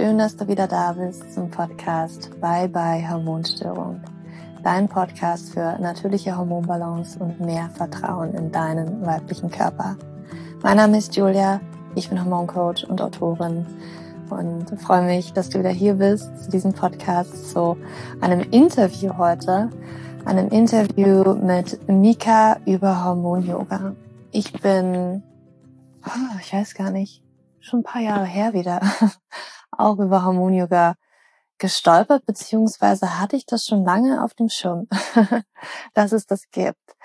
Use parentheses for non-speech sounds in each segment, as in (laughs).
Schön, dass du wieder da bist zum Podcast Bye Bye Hormonstörung. Dein Podcast für natürliche Hormonbalance und mehr Vertrauen in deinen weiblichen Körper. Mein Name ist Julia, ich bin Hormoncoach und Autorin und freue mich, dass du wieder hier bist zu diesem Podcast, zu einem Interview heute, einem Interview mit Mika über Hormon-Yoga. Ich bin, oh, ich weiß gar nicht, schon ein paar Jahre her wieder, (laughs) auch über Hormon-Yoga gestolpert, beziehungsweise hatte ich das schon lange auf dem Schirm, (laughs) dass es das gibt.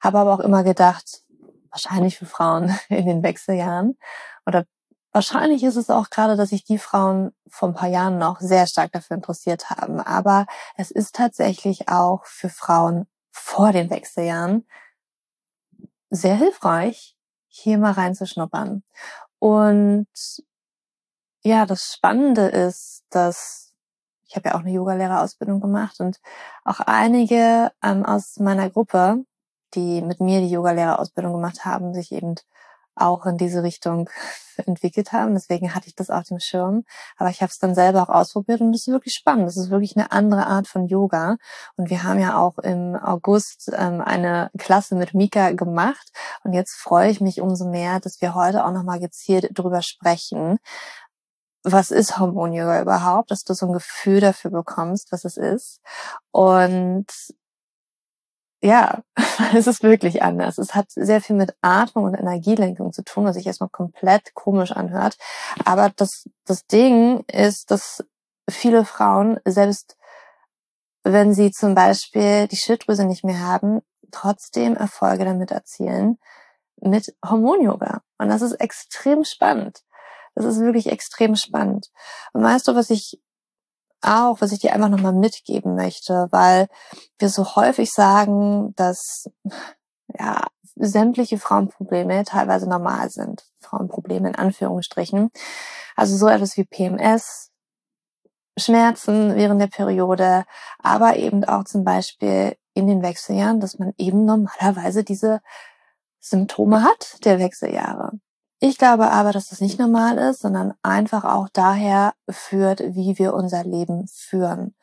Habe aber auch immer gedacht, wahrscheinlich für Frauen (laughs) in den Wechseljahren oder Wahrscheinlich ist es auch gerade, dass sich die Frauen vor ein paar Jahren noch sehr stark dafür interessiert haben. Aber es ist tatsächlich auch für Frauen vor den Wechseljahren sehr hilfreich, hier mal reinzuschnuppern. Und ja, das Spannende ist, dass ich habe ja auch eine Yogalehrerausbildung gemacht und auch einige ähm, aus meiner Gruppe, die mit mir die Yogalehrerausbildung gemacht haben, sich eben auch in diese Richtung (laughs) entwickelt haben. Deswegen hatte ich das auf dem Schirm. Aber ich habe es dann selber auch ausprobiert und es ist wirklich spannend. Das ist wirklich eine andere Art von Yoga. Und wir haben ja auch im August ähm, eine Klasse mit Mika gemacht. Und jetzt freue ich mich umso mehr, dass wir heute auch nochmal gezielt drüber sprechen. Was ist Hormon-Yoga überhaupt? Dass du so ein Gefühl dafür bekommst, was es ist. Und ja, (laughs) es ist wirklich anders. Es hat sehr viel mit Atmung und Energielenkung zu tun, was sich erstmal komplett komisch anhört. Aber das, das Ding ist, dass viele Frauen, selbst wenn sie zum Beispiel die Schilddrüse nicht mehr haben, trotzdem Erfolge damit erzielen mit Hormon-Yoga. Und das ist extrem spannend. Das ist wirklich extrem spannend. Und weißt du, was ich auch, was ich dir einfach nochmal mitgeben möchte, weil wir so häufig sagen, dass ja sämtliche Frauenprobleme teilweise normal sind. Frauenprobleme in Anführungsstrichen. Also so etwas wie PMS, Schmerzen während der Periode, aber eben auch zum Beispiel in den Wechseljahren, dass man eben normalerweise diese Symptome hat der Wechseljahre. Ich glaube aber, dass das nicht normal ist, sondern einfach auch daher führt, wie wir unser Leben führen.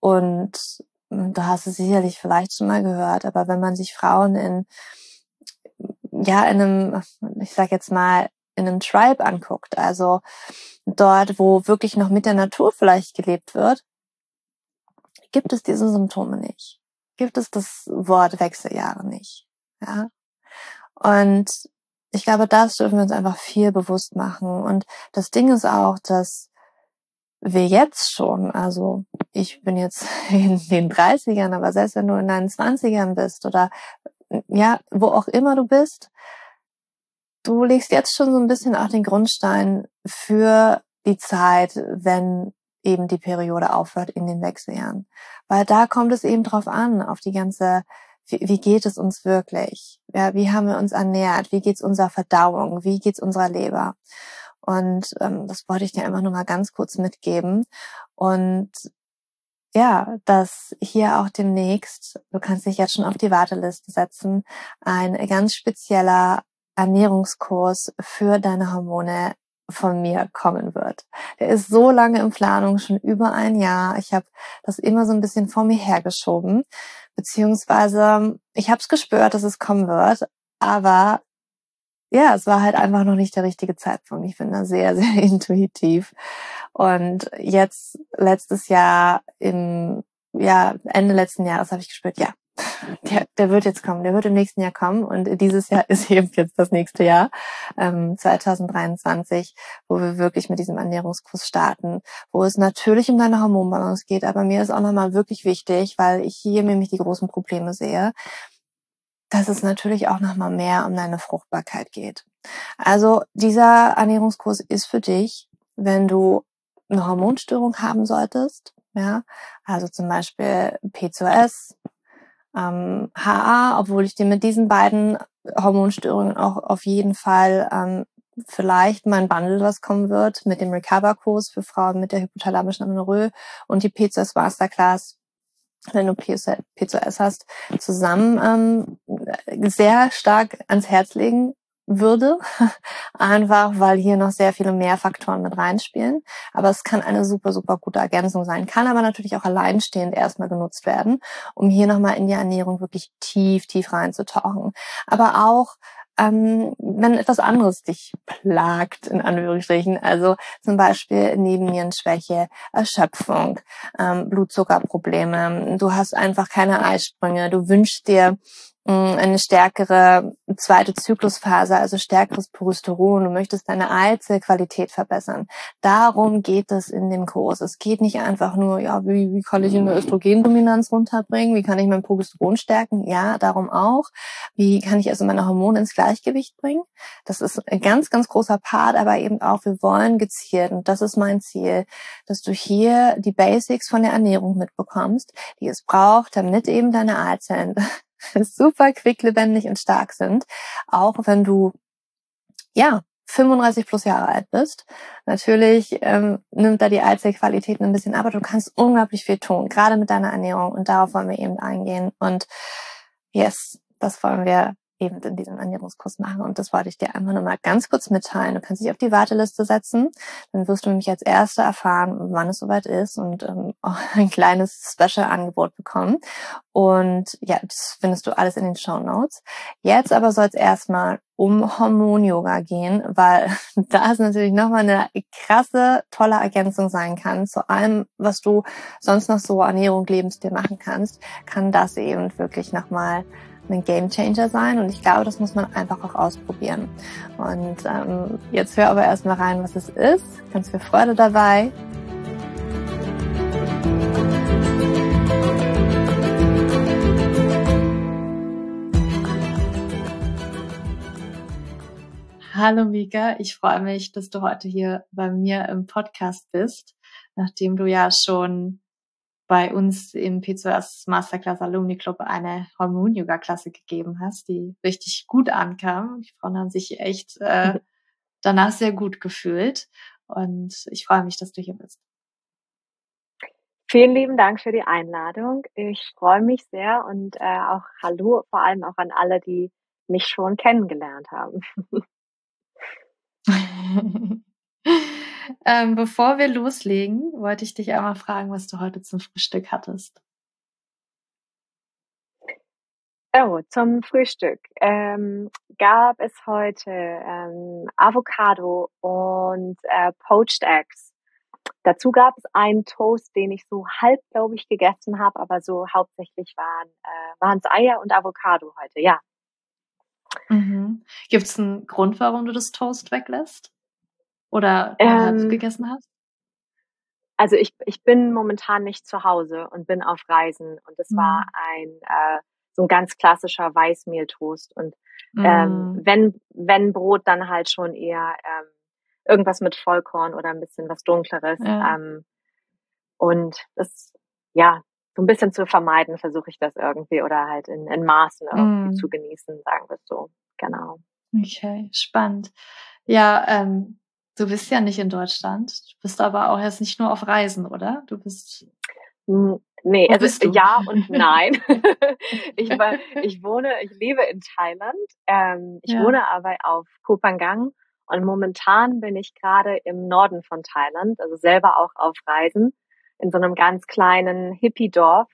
Und da hast du sicherlich vielleicht schon mal gehört, aber wenn man sich Frauen in, ja, in einem, ich sag jetzt mal, in einem Tribe anguckt, also dort, wo wirklich noch mit der Natur vielleicht gelebt wird, gibt es diese Symptome nicht. Gibt es das Wort Wechseljahre nicht. Ja. Und ich glaube, das dürfen wir uns einfach viel bewusst machen. Und das Ding ist auch, dass wir jetzt schon, also ich bin jetzt (laughs) in den 30ern, aber selbst wenn du in deinen 20ern bist oder ja, wo auch immer du bist, du legst jetzt schon so ein bisschen auch den Grundstein für die Zeit, wenn eben die Periode aufhört in den Wechseljahren. Weil da kommt es eben drauf an, auf die ganze wie, wie geht es uns wirklich? Ja, wie haben wir uns ernährt? Wie geht's unserer Verdauung? Wie geht's unserer Leber? Und ähm, das wollte ich dir einfach nur mal ganz kurz mitgeben. Und ja, dass hier auch demnächst, du kannst dich jetzt schon auf die Warteliste setzen, ein ganz spezieller Ernährungskurs für deine Hormone von mir kommen wird. Der ist so lange in Planung, schon über ein Jahr. Ich habe das immer so ein bisschen vor mir hergeschoben, beziehungsweise ich habe es gespürt, dass es kommen wird, aber ja, es war halt einfach noch nicht der richtige Zeitpunkt. Ich bin da sehr, (laughs) sehr intuitiv. Und jetzt letztes Jahr im ja, Ende letzten Jahres habe ich gespürt, ja, der, der wird jetzt kommen, der wird im nächsten Jahr kommen und dieses Jahr (laughs) ist eben jetzt das nächste Jahr, ähm, 2023, wo wir wirklich mit diesem Ernährungskurs starten, wo es natürlich um deine Hormonbalance geht, aber mir ist auch nochmal wirklich wichtig, weil ich hier nämlich die großen Probleme sehe, dass es natürlich auch nochmal mehr um deine Fruchtbarkeit geht. Also dieser Ernährungskurs ist für dich, wenn du eine Hormonstörung haben solltest, ja, also zum Beispiel PCOS, ähm, HA, obwohl ich dir mit diesen beiden Hormonstörungen auch auf jeden Fall ähm, vielleicht mein Bundle, was kommen wird, mit dem Recover-Kurs für Frauen mit der hypothalamischen Amenorrhoe und die PCOS Masterclass, wenn du PCOS hast, zusammen ähm, sehr stark ans Herz legen würde, (laughs) einfach weil hier noch sehr viele mehr Faktoren mit reinspielen. Aber es kann eine super, super gute Ergänzung sein, kann aber natürlich auch alleinstehend erstmal genutzt werden, um hier nochmal in die Ernährung wirklich tief, tief reinzutauchen. Aber auch ähm, wenn etwas anderes dich plagt, in Anführungsstrichen, also zum Beispiel Nebennierenschwäche, Erschöpfung, ähm, Blutzuckerprobleme, du hast einfach keine Eisprünge, du wünschst dir eine stärkere zweite Zyklusphase, also stärkeres Progesteron. Du möchtest deine Eizellqualität verbessern. Darum geht es in dem Kurs. Es geht nicht einfach nur, ja, wie, wie kann ich eine Östrogendominanz runterbringen? Wie kann ich mein Progesteron stärken? Ja, darum auch. Wie kann ich also meine Hormone ins Gleichgewicht bringen? Das ist ein ganz, ganz großer Part, aber eben auch, wir wollen gezielt, und das ist mein Ziel, dass du hier die Basics von der Ernährung mitbekommst, die es braucht, damit eben deine Eizellen (laughs) super quicklebendig und stark sind, auch wenn du ja 35 plus Jahre alt bist. Natürlich ähm, nimmt da die Eizellqualität ein bisschen ab, aber du kannst unglaublich viel tun, gerade mit deiner Ernährung. Und darauf wollen wir eben eingehen. Und yes, das wollen wir eben in diesem Ernährungskurs machen. Und das wollte ich dir einfach nur mal ganz kurz mitteilen. Du kannst dich auf die Warteliste setzen. Dann wirst du nämlich als Erster erfahren, wann es soweit ist und ähm, auch (laughs) ein kleines Special-Angebot bekommen. Und ja, das findest du alles in den Show Notes. Jetzt aber soll es erstmal um Hormon-Yoga gehen, weil (laughs) da ist natürlich nochmal eine krasse, tolle Ergänzung sein kann. Zu allem, was du sonst noch so Ernährung, Lebensstil machen kannst, kann das eben wirklich nochmal ein Game Changer sein und ich glaube, das muss man einfach auch ausprobieren. Und ähm, jetzt hör aber erstmal rein, was es ist. Ganz viel Freude dabei. Hallo Mika, ich freue mich, dass du heute hier bei mir im Podcast bist, nachdem du ja schon bei uns im P2S Masterclass Alumni Club eine Hormon-Yoga-Klasse gegeben hast, die richtig gut ankam. Die Frauen haben sich echt äh, danach sehr gut gefühlt. Und ich freue mich, dass du hier bist. Vielen lieben Dank für die Einladung. Ich freue mich sehr und äh, auch Hallo vor allem auch an alle, die mich schon kennengelernt haben. (laughs) (laughs) ähm, bevor wir loslegen, wollte ich dich einmal fragen, was du heute zum Frühstück hattest. Oh, zum Frühstück ähm, gab es heute ähm, Avocado und äh, Poached Eggs. Dazu gab es einen Toast, den ich so halb, glaube ich, gegessen habe, aber so hauptsächlich waren äh, es Eier und Avocado heute, ja. Mhm. Gibt es einen Grund, warum du das Toast weglässt? Oder ähm, gegessen hast? Also ich, ich bin momentan nicht zu Hause und bin auf Reisen und es mhm. war ein äh, so ein ganz klassischer Weißmehltoast und ähm, mhm. wenn wenn Brot dann halt schon eher ähm, irgendwas mit Vollkorn oder ein bisschen was dunkleres ja. ähm, und das ja so ein bisschen zu vermeiden versuche ich das irgendwie oder halt in, in Maßen irgendwie mhm. zu genießen sagen wir so genau okay spannend ja ähm, Du bist ja nicht in Deutschland. Du bist aber auch jetzt nicht nur auf Reisen, oder? Du bist. Nee, Wo also ja und (laughs) nein. (laughs) ich, war, (laughs) ich wohne, ich lebe in Thailand. Ähm, ich ja. wohne aber auf Kopangang und momentan bin ich gerade im Norden von Thailand, also selber auch auf Reisen in so einem ganz kleinen Hippie-Dorf,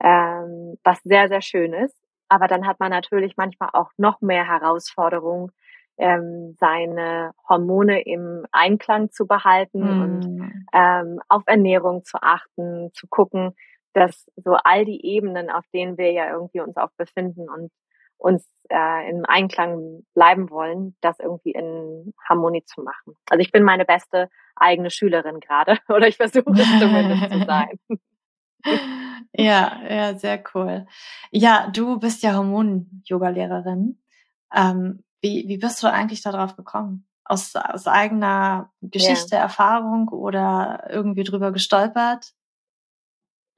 ähm, was sehr, sehr schön ist. Aber dann hat man natürlich manchmal auch noch mehr Herausforderungen, ähm, seine Hormone im Einklang zu behalten mm. und ähm, auf Ernährung zu achten, zu gucken, dass so all die Ebenen, auf denen wir ja irgendwie uns auch befinden und uns äh, im Einklang bleiben wollen, das irgendwie in Harmonie zu machen. Also ich bin meine beste eigene Schülerin gerade (laughs) oder ich versuche es zumindest zu sein. (laughs) Ja, ja, sehr cool. Ja, du bist ja Hormon-Yoga-Lehrerin. Ähm, wie, wie bist du eigentlich darauf gekommen? Aus, aus eigener Geschichte, ja. Erfahrung oder irgendwie drüber gestolpert?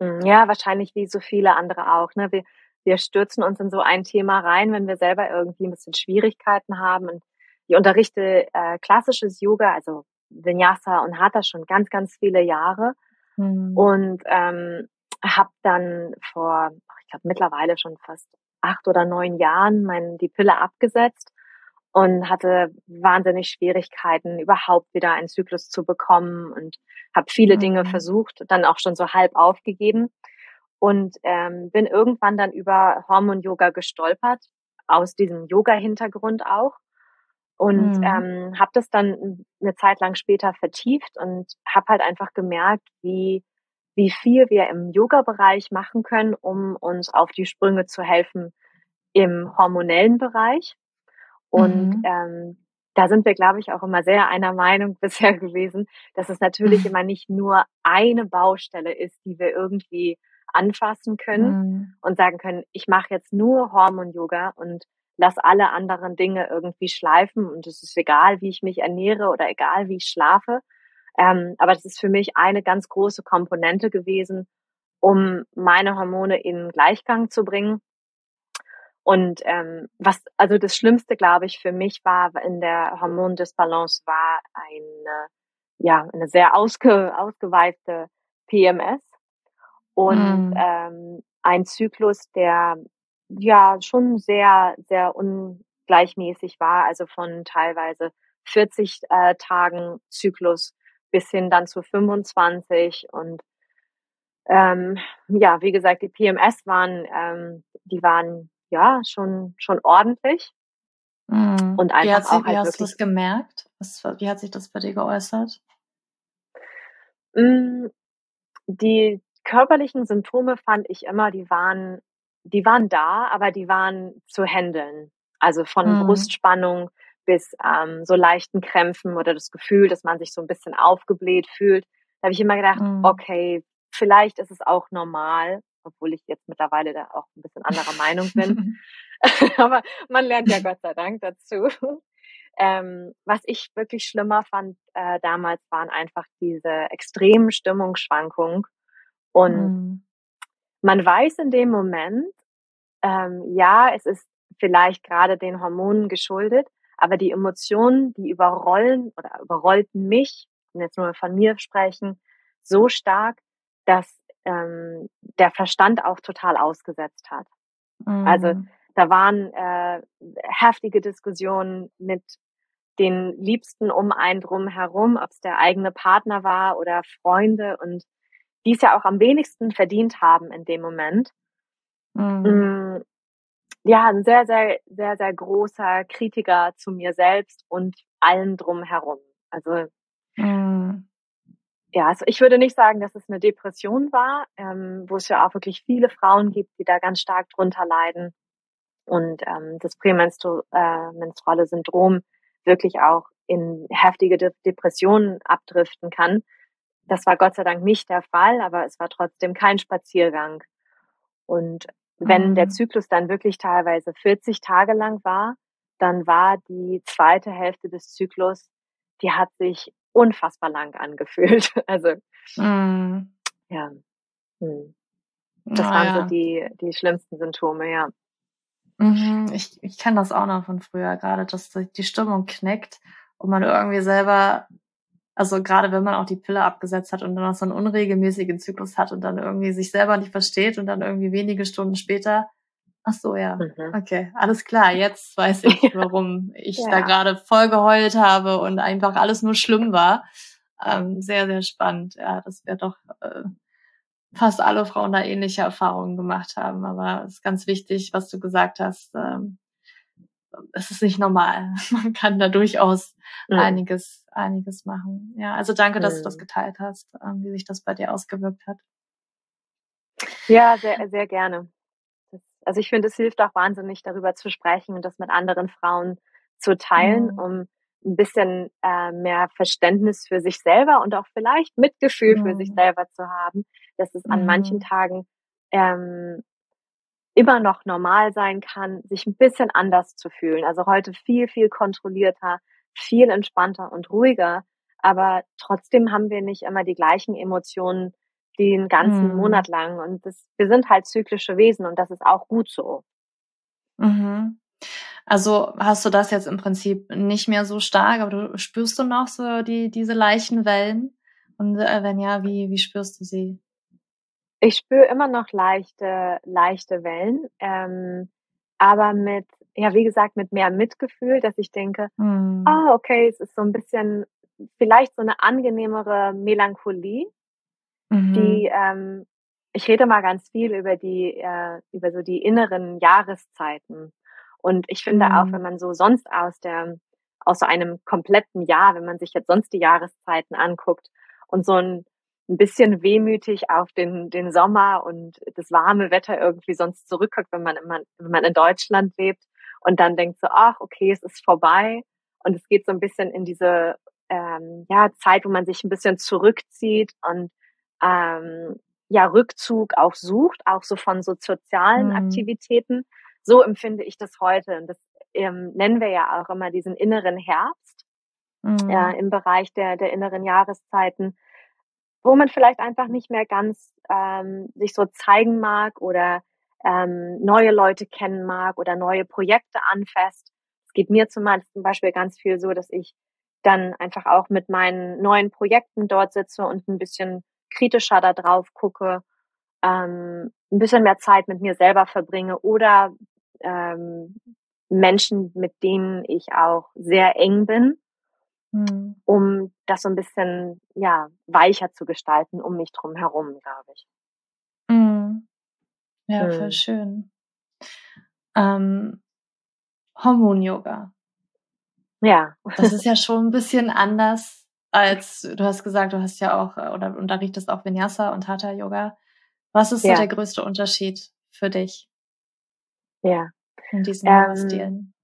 Hm, ja, wahrscheinlich wie so viele andere auch. Ne? Wir, wir stürzen uns in so ein Thema rein, wenn wir selber irgendwie ein bisschen Schwierigkeiten haben. Und ich unterrichte äh, klassisches Yoga, also Vinyasa und Hatha schon ganz, ganz viele Jahre. Mhm. Und ähm, habe dann vor, ich glaube mittlerweile schon fast acht oder neun Jahren mein, die Pille abgesetzt und hatte wahnsinnig Schwierigkeiten, überhaupt wieder einen Zyklus zu bekommen und habe viele mhm. Dinge versucht, dann auch schon so halb aufgegeben und ähm, bin irgendwann dann über Hormon-Yoga gestolpert, aus diesem Yoga-Hintergrund auch und mhm. ähm, habe das dann eine Zeit lang später vertieft und habe halt einfach gemerkt, wie wie viel wir im Yoga-Bereich machen können, um uns auf die Sprünge zu helfen im hormonellen Bereich. Und mhm. ähm, da sind wir, glaube ich, auch immer sehr einer Meinung (laughs) bisher gewesen, dass es natürlich mhm. immer nicht nur eine Baustelle ist, die wir irgendwie anfassen können mhm. und sagen können, ich mache jetzt nur Hormon-Yoga und lass alle anderen Dinge irgendwie schleifen und es ist egal, wie ich mich ernähre oder egal, wie ich schlafe. Ähm, aber das ist für mich eine ganz große Komponente gewesen, um meine Hormone in Gleichgang zu bringen. Und ähm, was also das Schlimmste, glaube ich, für mich war in der Hormondisbalance war eine ja eine sehr ausge, ausgeweifte PMS und mm. ähm, ein Zyklus, der ja schon sehr, sehr ungleichmäßig war, also von teilweise 40 äh, Tagen Zyklus bis hin dann zu 25 und ähm, ja, wie gesagt, die PMS waren, ähm, die waren ja schon schon ordentlich mm. und einfach wie hat sie, auch halt wie hast du das gemerkt? Was, wie hat sich das bei dir geäußert? Mm, die körperlichen Symptome fand ich immer, die waren die waren da, aber die waren zu handeln. Also von mhm. Brustspannung bis ähm, so leichten Krämpfen oder das Gefühl, dass man sich so ein bisschen aufgebläht fühlt. Da habe ich immer gedacht, mhm. okay, vielleicht ist es auch normal, obwohl ich jetzt mittlerweile da auch ein bisschen anderer Meinung bin. (laughs) (laughs) aber man lernt ja Gott sei Dank dazu. Ähm, was ich wirklich schlimmer fand äh, damals, waren einfach diese extremen Stimmungsschwankungen. Und mhm. man weiß in dem Moment, ähm, ja, es ist vielleicht gerade den Hormonen geschuldet, aber die Emotionen, die überrollen oder überrollten mich, und jetzt nur von mir sprechen, so stark, dass ähm, der Verstand auch total ausgesetzt hat. Also, mhm. Also da waren äh, heftige Diskussionen mit den Liebsten um einen drum herum, ob es der eigene Partner war oder Freunde und die es ja auch am wenigsten verdient haben in dem Moment. Mhm. Mm, ja, ein sehr, sehr, sehr, sehr großer Kritiker zu mir selbst und allem drumherum. Also mhm. Ja, also ich würde nicht sagen, dass es eine Depression war, ähm, wo es ja auch wirklich viele Frauen gibt, die da ganz stark drunter leiden und ähm, das prämenstruale äh, Syndrom wirklich auch in heftige De Depressionen abdriften kann. Das war Gott sei Dank nicht der Fall, aber es war trotzdem kein Spaziergang. Und wenn mhm. der Zyklus dann wirklich teilweise 40 Tage lang war, dann war die zweite Hälfte des Zyklus, die hat sich unfassbar lang angefühlt. (laughs) Also mhm. ja. Hm. Das oh, waren ja. so die, die schlimmsten Symptome, ja. Mhm, ich, ich kenne das auch noch von früher, gerade dass die Stimmung kneckt und man irgendwie selber also gerade wenn man auch die Pille abgesetzt hat und dann auch so einen unregelmäßigen Zyklus hat und dann irgendwie sich selber nicht versteht und dann irgendwie wenige Stunden später, ach so, ja, mhm. okay, alles klar, jetzt weiß ich, (laughs) warum ich ja. da gerade voll geheult habe und einfach alles nur schlimm war. Ähm, sehr, sehr spannend. Ja, das wäre doch äh, fast alle Frauen da ähnliche Erfahrungen gemacht haben. Aber es ist ganz wichtig, was du gesagt hast. Ähm, es ist nicht normal. (laughs) Man kann da durchaus mhm. einiges, einiges machen. Ja, also danke, dass mhm. du das geteilt hast, ähm, wie sich das bei dir ausgewirkt hat. Ja, sehr, sehr gerne. Also ich finde, es hilft auch wahnsinnig, darüber zu sprechen und das mit anderen Frauen zu teilen, mhm. um ein bisschen äh, mehr Verständnis für sich selber und auch vielleicht Mitgefühl für sich mhm. selber zu haben, dass es an manchen mhm. Tagen ähm, immer noch normal sein kann, sich ein bisschen anders zu fühlen. Also heute viel, viel kontrollierter, viel entspannter und ruhiger. Aber trotzdem haben wir nicht immer die gleichen Emotionen den ganzen mhm. Monat lang. Und das, wir sind halt zyklische Wesen und das ist auch gut so. Mhm. Also hast du das jetzt im Prinzip nicht mehr so stark, aber du spürst du noch so die, diese leichten Wellen? Und äh, wenn ja, wie, wie spürst du sie? Ich spüre immer noch leichte, leichte Wellen, ähm, aber mit ja, wie gesagt, mit mehr Mitgefühl, dass ich denke, mhm. ah, okay, es ist so ein bisschen, vielleicht so eine angenehmere Melancholie, mhm. die, ähm, ich rede mal ganz viel über die, äh, über so die inneren Jahreszeiten. Und ich finde mhm. auch, wenn man so sonst aus der, aus so einem kompletten Jahr, wenn man sich jetzt sonst die Jahreszeiten anguckt und so ein, ein bisschen wehmütig auf den, den Sommer und das warme Wetter irgendwie sonst zurückguckt, wenn man, immer, wenn man in Deutschland lebt und dann denkt so, ach, okay, es ist vorbei und es geht so ein bisschen in diese ähm, ja, Zeit, wo man sich ein bisschen zurückzieht und ähm, ja, Rückzug auch sucht, auch so von so sozialen mhm. Aktivitäten. So empfinde ich das heute. Und das ähm, nennen wir ja auch immer diesen inneren Herbst mhm. ja, im Bereich der, der inneren Jahreszeiten, wo man vielleicht einfach nicht mehr ganz ähm, sich so zeigen mag oder ähm, neue Leute kennen mag oder neue Projekte anfasst. Es geht mir zum Beispiel ganz viel so, dass ich dann einfach auch mit meinen neuen Projekten dort sitze und ein bisschen kritischer da drauf gucke, ähm, ein bisschen mehr Zeit mit mir selber verbringe oder ähm, Menschen, mit denen ich auch sehr eng bin, mhm. um das so ein bisschen ja weicher zu gestalten um mich drum herum, glaube ich. Mhm. Ja, mhm. voll schön. Ähm, Hormon-Yoga. Ja. Das ist ja (laughs) schon ein bisschen anders als, du hast gesagt, du hast ja auch äh, oder unterrichtest auch Vinyasa und Hatha Yoga. Was ist so der größte Unterschied für dich? Ja. In diesen ähm, Stilen?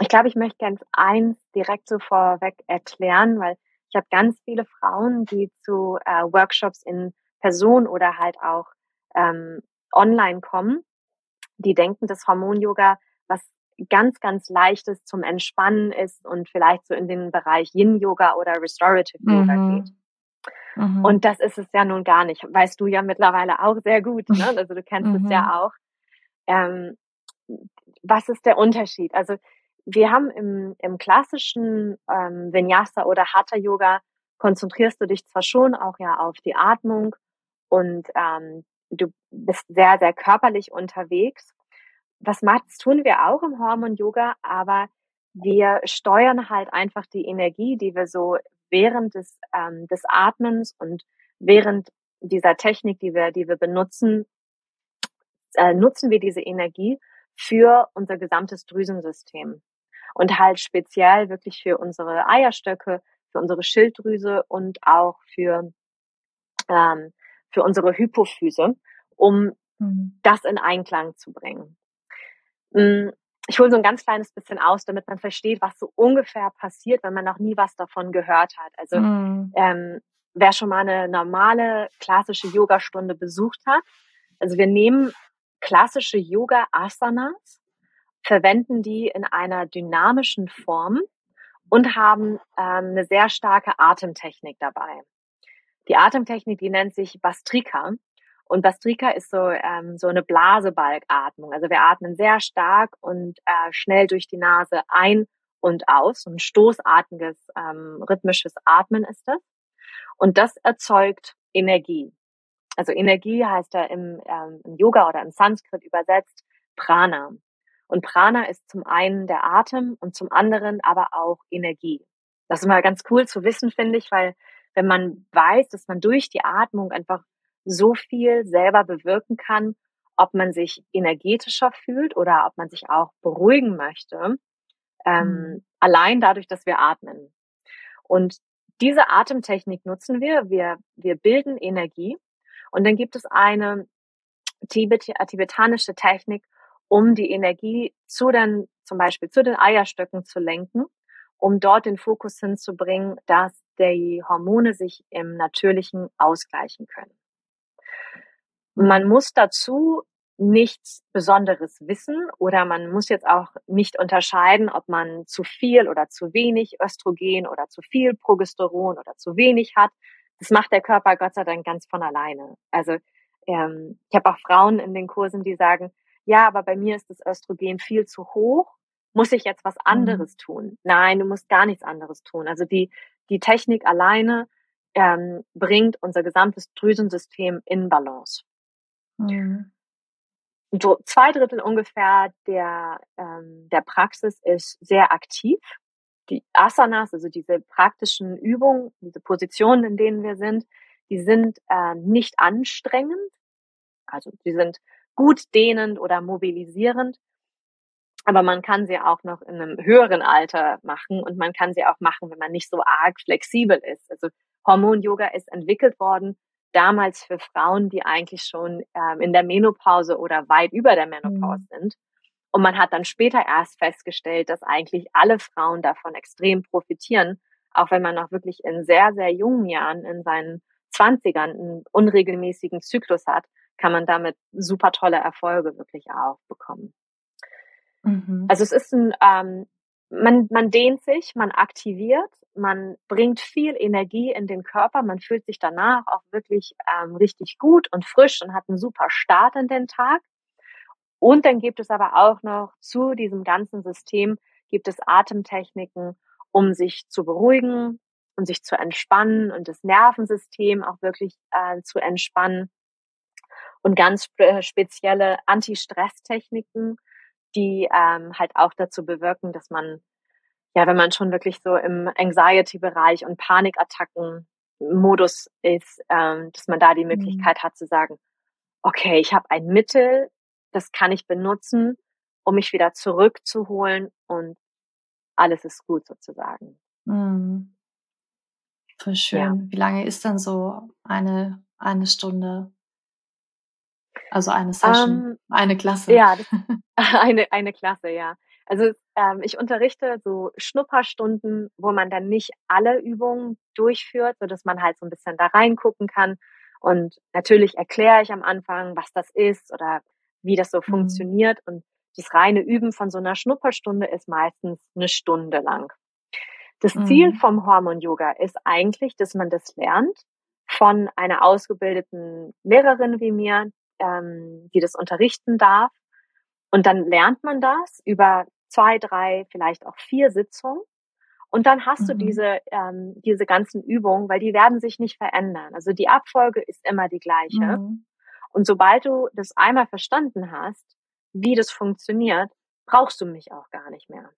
Ich glaube, ich möchte ganz eins direkt so vorweg erklären, weil ich habe ganz viele Frauen, die zu äh, Workshops in Person oder halt auch ähm, online kommen, die denken, dass Hormon-Yoga was ganz, ganz leichtes zum Entspannen ist und vielleicht so in den Bereich Yin-Yoga oder Restorative Yoga mhm. geht. Mhm. Und das ist es ja nun gar nicht. Weißt du ja mittlerweile auch sehr gut. Ne? (laughs) Also du kennst mhm. es ja mhm. auch. Ähm, was ist der Unterschied? Also wir haben im, im klassischen ähm, Vinyasa oder Hatha Yoga konzentrierst du dich zwar schon auch ja auf die Atmung und ähm, du bist sehr, sehr körperlich unterwegs. Was macht, das tun wir auch im Hormon-Yoga, aber wir steuern halt einfach die Energie, die wir so während des, ähm, des Atmens und während dieser Technik, die wir, die wir benutzen, äh, nutzen wir diese Energie für unser gesamtes Drüsensystem. Und halt speziell wirklich für unsere Eierstöcke, für unsere Schilddrüse und auch für ähm, für unsere Hypophyse, um mhm. das in Einklang zu bringen. Mm, ich hole so ein ganz kleines bisschen aus, damit man versteht, was so ungefähr passiert, wenn man noch nie was davon gehört hat. Also mhm. ähm, wer schon mal eine normale klassische Yogastunde besucht hat, also wir nehmen klassische Yoga-Asanas, verwenden die in einer dynamischen Form und haben ähm, eine sehr starke Atemtechnik dabei. Die Atemtechnik, die nennt sich Bastrika. Und Bastrika ist so, ähm, so eine Blasebalgatmung. Also wir atmen sehr stark und äh, schnell durch die Nase ein und aus. ein stoßartiges, ähm, rhythmisches Atmen ist das. Und das erzeugt Energie. Also Energie heißt da im, ähm, im Yoga oder im Sanskrit übersetzt Prana. Und Prana ist zum einen der Atem und zum anderen aber auch Energie. Das ist mal ganz cool zu wissen, finde ich, weil wenn man weiß, dass man durch die Atmung einfach so viel selber bewirken kann, ob man sich energetischer fühlt oder ob man sich auch beruhigen möchte, ähm, mhm. allein dadurch, dass wir atmen. Und diese Atemtechnik nutzen wir. Wir, wir bilden Energie. Und dann gibt es eine Tibet, äh, tibetanische Technik, um die Energie zu den, zum Beispiel zu den Eierstöcken zu lenken, um dort den Fokus hinzubringen, dass die Hormone sich im Natürlichen ausgleichen können. Man muss dazu nichts Besonderes wissen oder man muss jetzt auch nicht unterscheiden, ob man zu viel oder zu wenig Östrogen oder zu viel Progesteron oder zu wenig hat. Das macht der Körper Gott sei Dank ganz von alleine. Also ähm, ich habe auch Frauen in den Kursen, die sagen, ja, aber bei mir ist das Östrogen viel zu hoch. Muss ich jetzt was mhm. anderes mhm. tun? Nein, du musst gar nichts anderes tun. Also die die Technik alleine ähm, bringt unser gesamtes Drüsensystem in Balance. Mhm. so zwei Drittel ungefähr der, ähm, der Praxis ist sehr aktiv. Die Asanas, also diese praktischen Übungen, diese Positionen, in denen wir sind, die sind äh, nicht anstrengend. Also die sind gut dehnend oder mobilisierend. Aber man kann sie auch noch in einem höheren Alter machen und man kann sie auch machen, wenn man nicht so arg flexibel ist. Also Hormon-Yoga ist entwickelt worden damals für Frauen, die eigentlich schon ähm, in der Menopause oder weit über der Menopause mhm. sind. Und man hat dann später erst festgestellt, dass eigentlich alle Frauen davon extrem profitieren, auch wenn man noch wirklich in sehr, sehr jungen Jahren, in seinen Zwanzigern einen unregelmäßigen Zyklus hat, kann man damit super tolle Erfolge wirklich auch bekommen. Mhm. Also es ist ein, ähm, man, man dehnt sich, man aktiviert, man bringt viel Energie in den Körper, man fühlt sich danach auch wirklich ähm, richtig gut und frisch und hat einen super Start in den Tag. Und dann gibt es aber auch noch zu diesem ganzen System gibt es Atemtechniken, um sich zu beruhigen und sich zu entspannen und das Nervensystem auch wirklich äh, zu entspannen und ganz spezielle Anti-Stress-Techniken, die ähm, halt auch dazu bewirken, dass man, ja, wenn man schon wirklich so im Anxiety-Bereich und Panikattacken-Modus ist, ähm, dass man da die mhm. Möglichkeit mhm. hat zu sagen, okay, ich habe ein Mittel, das kann ich benutzen, um mich wieder zurückzuholen und alles ist gut sozusagen. Mhm. Voll schön. Ja. Wie lange ist dann so eine, eine Stunde? Also eine Session, um, ähm, eine Klasse. Ja, das, (laughs) (laughs) eine, eine Klasse, ja. Also ähm, ich unterrichte so Schnupperstunden, wo man dann nicht alle Übungen durchführt, so dass man halt so ein bisschen da reingucken kann. Und natürlich erkläre ich am Anfang, was das ist oder wie das so mhm. funktioniert. Und das reine Üben von so einer Schnupperstunde ist meistens eine Stunde lang. Das mhm. Ziel vom Hormon-Yoga ist eigentlich, dass man das lernt von einer ausgebildeten Lehrerin wie mir, ähm, die das unterrichten darf. Und dann lernt man das über zwei, drei, vielleicht auch vier Sitzungen. Und dann hast mhm. du diese, ähm, diese ganzen Übungen, weil die werden sich nicht verändern. Also die Abfolge ist immer die gleiche. Mhm. Und sobald du das einmal verstanden hast, wie das funktioniert, brauchst du mich auch gar nicht mehr.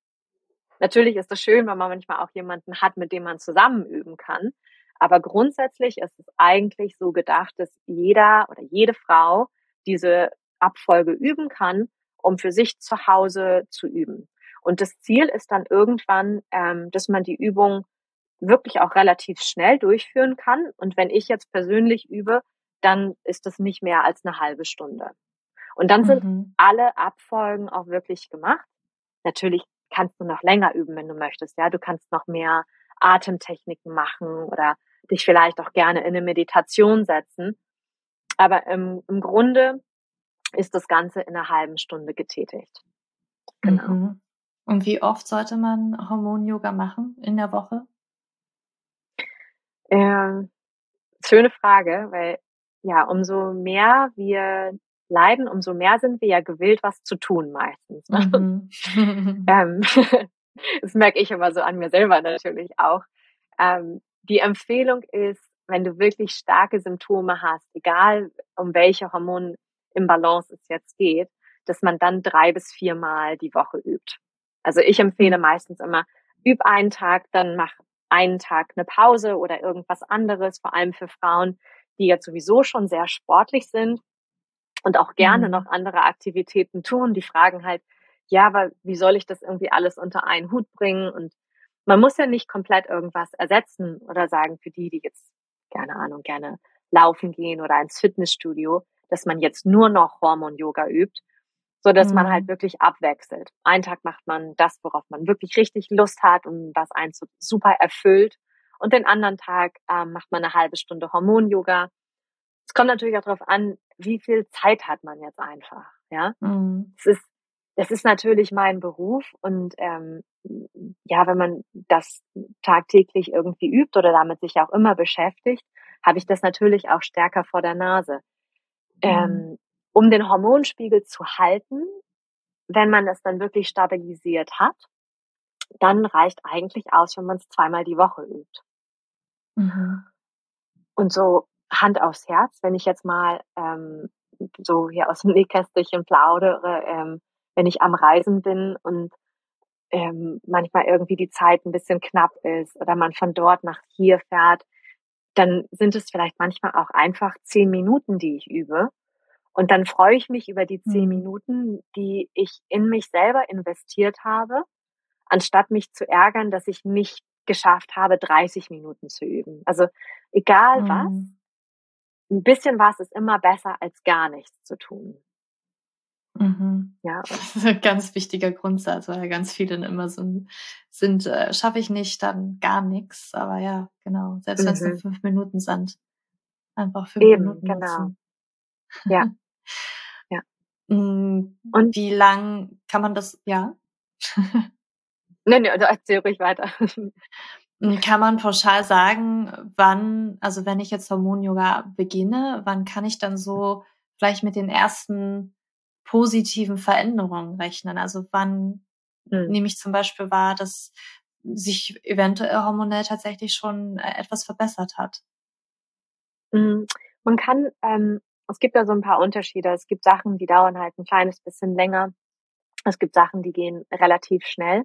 Natürlich ist es schön, wenn man manchmal auch jemanden hat, mit dem man zusammen üben kann. Aber grundsätzlich ist es eigentlich so gedacht, dass jeder oder jede Frau diese Abfolge üben kann, um für sich zu Hause zu üben. Und das Ziel ist dann irgendwann, ähm, dass man die Übung wirklich auch relativ schnell durchführen kann. Und wenn ich jetzt persönlich übe, dann ist das nicht mehr als eine halbe Stunde. Und dann sind mhm. alle Abfolgen auch wirklich gemacht. Natürlich kannst du noch länger üben, wenn du möchtest. Ja, du kannst noch mehr Atemtechniken machen oder dich vielleicht auch gerne in eine Meditation setzen. Aber im, im Grunde ist das Ganze in einer halben Stunde getätigt. Genau. Mhm. Und wie oft sollte man Hormon-Yoga machen in der Woche? Ähm, schöne Frage, weil ja, umso mehr wir leiden, umso mehr sind wir ja gewillt, was zu tun meistens. Ne? Mhm. (laughs) ähm, (laughs) (laughs) das merke ich immer so an mir selber natürlich auch. Ähm, die Empfehlung ist, wenn du wirklich starke Symptome hast, egal um welche Hormonimbalance es jetzt geht, dass man dann drei bis viermal die Woche übt. Also ich empfehle mhm. meistens immer, üb einen Tag, dann mach einen Tag eine Pause oder irgendwas anderes, vor allem für Frauen, die jetzt sowieso schon sehr sportlich sind und auch gerne mhm. noch andere Aktivitäten tun. Die fragen halt, ja, aber wie soll ich das irgendwie alles unter einen Hut bringen? Und man muss ja nicht komplett irgendwas ersetzen oder sagen, für die, die jetzt, keine Ahnung, gerne laufen gehen oder ins Fitnessstudio, dass man jetzt nur noch Hormon-Yoga übt, so dass mhm. man halt mhm. wirklich abwechselt. Einen Tag macht man das, worauf man wirklich richtig Lust hat und was einen so super erfüllt. Und den anderen Tag ähm, macht man eine halbe Stunde Hormon-Yoga. Es kommt natürlich auch darauf an, wie viel Zeit hat man jetzt einfach. Ja, mhm. es ist das ist natürlich mein Beruf und ähm, ja, wenn man das tagtäglich irgendwie übt oder damit sich auch immer beschäftigt, habe ich das natürlich auch stärker vor der Nase. Mhm. Ähm, um den Hormonspiegel zu halten, wenn man es dann wirklich stabilisiert hat, dann reicht eigentlich aus, wenn man es zweimal die Woche übt. Mhm. Und so Hand aufs Herz, wenn ich jetzt mal ähm, so hier aus dem Nähkästchen plaudere, ähm, wenn ich am Reisen bin und ähm, manchmal irgendwie die Zeit ein bisschen knapp ist oder man von dort nach hier fährt, dann sind es vielleicht manchmal auch einfach zehn Minuten, die ich übe. Und dann freue ich mich über die zehn mhm. Minuten, die ich in mich selber investiert habe, anstatt mich zu ärgern, dass ich nicht geschafft habe, 30 Minuten zu üben. Also egal mhm. was, ein bisschen was ist immer besser als gar nichts zu tun. Mhm. Ja. Das ist ein ganz wichtiger Grundsatz, weil ganz viele dann immer so sind, äh, schaffe ich nicht, dann gar nichts. Aber ja, genau. Selbst wenn es nur mhm. fünf Minuten sind. Einfach fünf Eben, Minuten. Genau. Nutzen. Ja. (laughs) ja. Mm, Und wie lang kann man das, ja? (laughs) nee, nee, also erzähl ruhig weiter. Mm, kann man pauschal sagen, wann, also wenn ich jetzt Hormon-Yoga beginne, wann kann ich dann so vielleicht mit den ersten positiven Veränderungen rechnen? Also wann mhm. nehme ich zum Beispiel wahr, dass sich eventuell hormonell tatsächlich schon äh, etwas verbessert hat? Mhm. Man kann, ähm, es gibt da so ein paar Unterschiede. Es gibt Sachen, die dauern halt ein kleines bisschen länger. Es gibt Sachen, die gehen relativ schnell.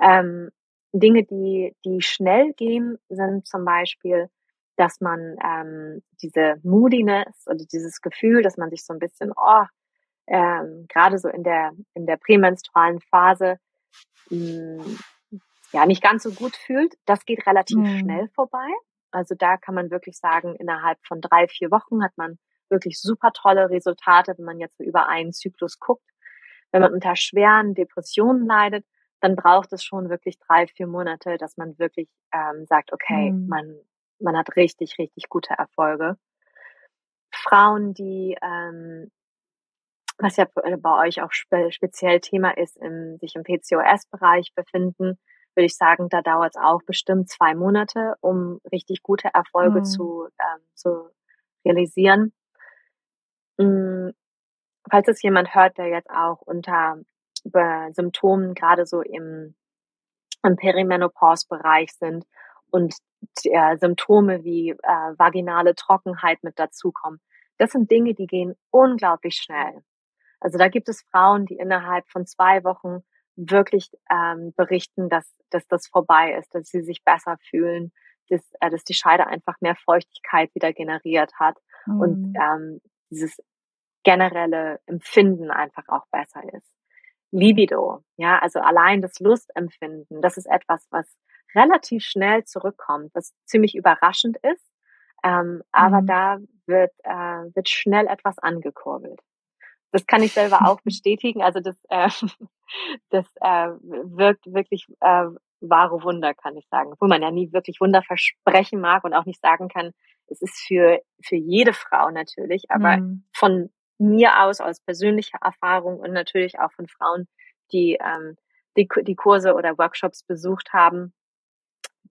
Ähm, Dinge, die, die schnell gehen, sind zum Beispiel, dass man ähm, diese Moodiness oder dieses Gefühl, dass man sich so ein bisschen, oh, ähm, gerade so in der, in der prämenstrualen Phase mh, hm, ja nicht ganz so gut fühlt. Das geht relativ mhm. schnell vorbei. Also da kann man wirklich sagen, innerhalb von drei, vier Wochen hat man wirklich super tolle Resultate, wenn man jetzt über einen Zyklus guckt. Wenn man unter schweren Depressionen leidet, dann braucht es schon wirklich drei, vier Monate, dass man wirklich ähm, sagt, okay, mhm. man, man hat richtig, richtig gute Erfolge. Frauen, die ähm, was ja äh, bei euch auch spe speziell Thema ist, im, sich im PCOS-Bereich befinden, würde ich sagen, da dauert es auch bestimmt zwei Monate, um richtig gute Erfolge mhm. zu, ähm, zu realisieren. Mhm. Falls es jemand hört, der jetzt auch unter Symptomen gerade so im, im Perimenopause-Bereich sind und äh, Symptome wie äh, vaginale Trockenheit mit dazukommen, das sind Dinge, die gehen unglaublich schnell. Also da gibt es Frauen, die innerhalb von zwei Wochen wirklich ähm, berichten, dass, dass das vorbei ist, dass sie sich besser fühlen, dass, äh, dass die Scheide einfach mehr Feuchtigkeit wieder generiert hat mhm. und ähm, dieses generelle Empfinden einfach auch besser ist. Libido, ja, also allein das Lustempfinden, das ist etwas, was relativ schnell zurückkommt, was ziemlich überraschend ist, ähm, aber mhm. da wird, äh, wird schnell etwas angekurbelt das kann ich selber auch bestätigen. Also das, äh, (laughs) das äh, wirkt wirklich äh, wahre Wunder, kann ich sagen. Wo man ja nie wirklich Wunder versprechen mag und auch nicht sagen kann, es ist für, für jede Frau natürlich, aber mhm. von mir aus, aus persönlicher Erfahrung und natürlich auch von Frauen, die ähm, die, die Kurse oder Workshops besucht haben,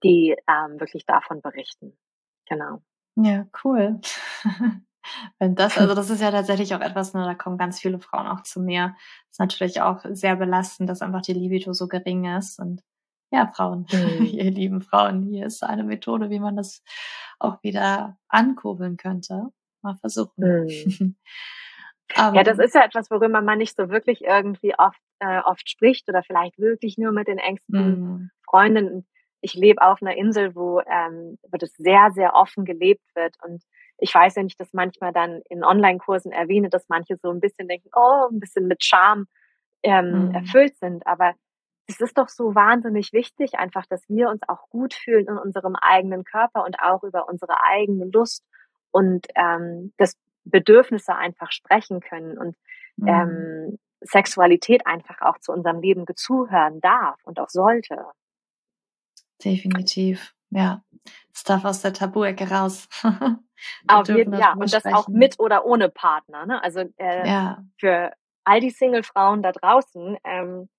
die ähm, wirklich davon berichten. Genau. Ja, cool. (laughs) Wenn das, (laughs) also das ist ja tatsächlich auch etwas, ne, da kommen ganz viele Frauen auch zu mir. Das ist natürlich auch sehr belastend, dass einfach die Libido so gering ist. Und ja, Frauen, mhm. (laughs) ihr lieben Frauen, hier ist eine Methode, wie man das auch wieder ankurbeln könnte. Mal versuchen. Mhm. (laughs) Aber, ja, das ist ja etwas, worüber man nicht so wirklich irgendwie oft, äh, oft spricht oder vielleicht wirklich nur mit den engsten mhm. Freundinnen. Ich lebe auf einer Insel, wo, ähm, wo das sehr, sehr offen gelebt wird und ich weiß, wenn ich das manchmal dann in Online-Kursen erwähne, dass manche so ein bisschen denken, oh, ein bisschen mit Charme ähm, mhm. erfüllt sind. Aber es ist doch so wahnsinnig wichtig, einfach, dass wir uns auch gut fühlen in unserem eigenen Körper und auch über unsere eigene Lust und ähm, das Bedürfnisse einfach sprechen können und mhm. ähm, Sexualität einfach auch zu unserem Leben gezuhören darf und auch sollte. Definitiv, ja. Es darf aus der Tabu-Ecke raus. (laughs) Auf jeden, ja, und das auch mit oder ohne Partner. Ne? Also äh, ja. für all die Single-Frauen da draußen, ähm,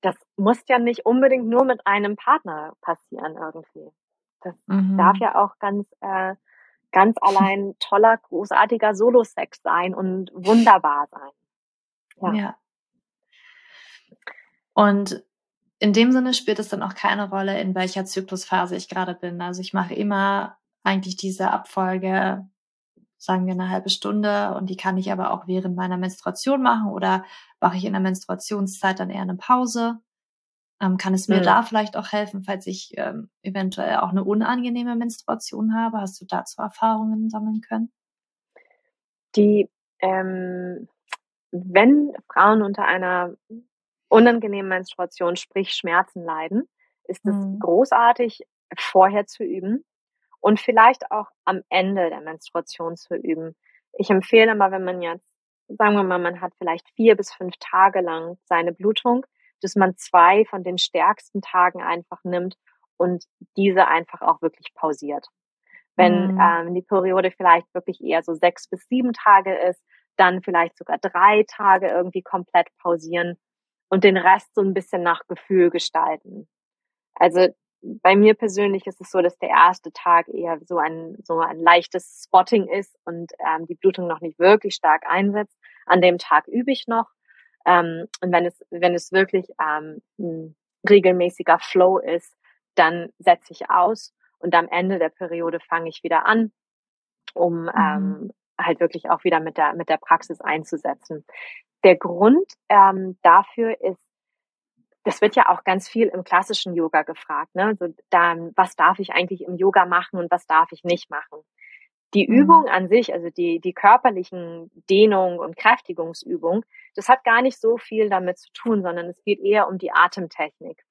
das muss ja nicht unbedingt nur mit einem Partner passieren irgendwie. Das mhm. darf ja auch ganz, äh, ganz allein (laughs) toller, großartiger Solo-Sex sein und wunderbar sein. Ja. ja. Und in dem Sinne spielt es dann auch keine Rolle, in welcher Zyklusphase ich gerade bin. Also ich mache immer eigentlich diese Abfolge sagen wir eine halbe Stunde und die kann ich aber auch während meiner Menstruation machen oder mache ich in der Menstruationszeit dann eher eine Pause? Ähm, kann es mir mhm. da vielleicht auch helfen, falls ich ähm, eventuell auch eine unangenehme Menstruation habe? Hast du dazu Erfahrungen sammeln können? Die, ähm, wenn Frauen unter einer unangenehmen Menstruation, sprich Schmerzen leiden, ist es mhm. großartig, vorher zu üben und vielleicht auch am Ende der Menstruation zu üben. Ich empfehle mal, wenn man jetzt, sagen wir mal, man hat vielleicht vier bis fünf Tage lang seine Blutung, dass man zwei von den stärksten Tagen einfach nimmt und diese einfach auch wirklich pausiert. Wenn mhm. ähm, die Periode vielleicht wirklich eher so sechs bis sieben Tage ist, dann vielleicht sogar drei Tage irgendwie komplett pausieren und den Rest so ein bisschen nach Gefühl gestalten. Also bei mir persönlich ist es so, dass der erste Tag eher so ein so ein leichtes Spotting ist und ähm, die Blutung noch nicht wirklich stark einsetzt. An dem Tag übe ich noch ähm, und wenn es wenn es wirklich ähm, ein regelmäßiger Flow ist, dann setze ich aus und am Ende der Periode fange ich wieder an, um mhm. ähm, halt wirklich auch wieder mit der mit der Praxis einzusetzen. Der Grund ähm, dafür ist das wird ja auch ganz viel im klassischen Yoga gefragt. Ne? So, dann, was darf ich eigentlich im Yoga machen und was darf ich nicht machen? Die mhm. Übung an sich, also die, die körperlichen Dehnung und Kräftigungsübung, das hat gar nicht so viel damit zu tun, sondern es geht eher um die Atemtechnik.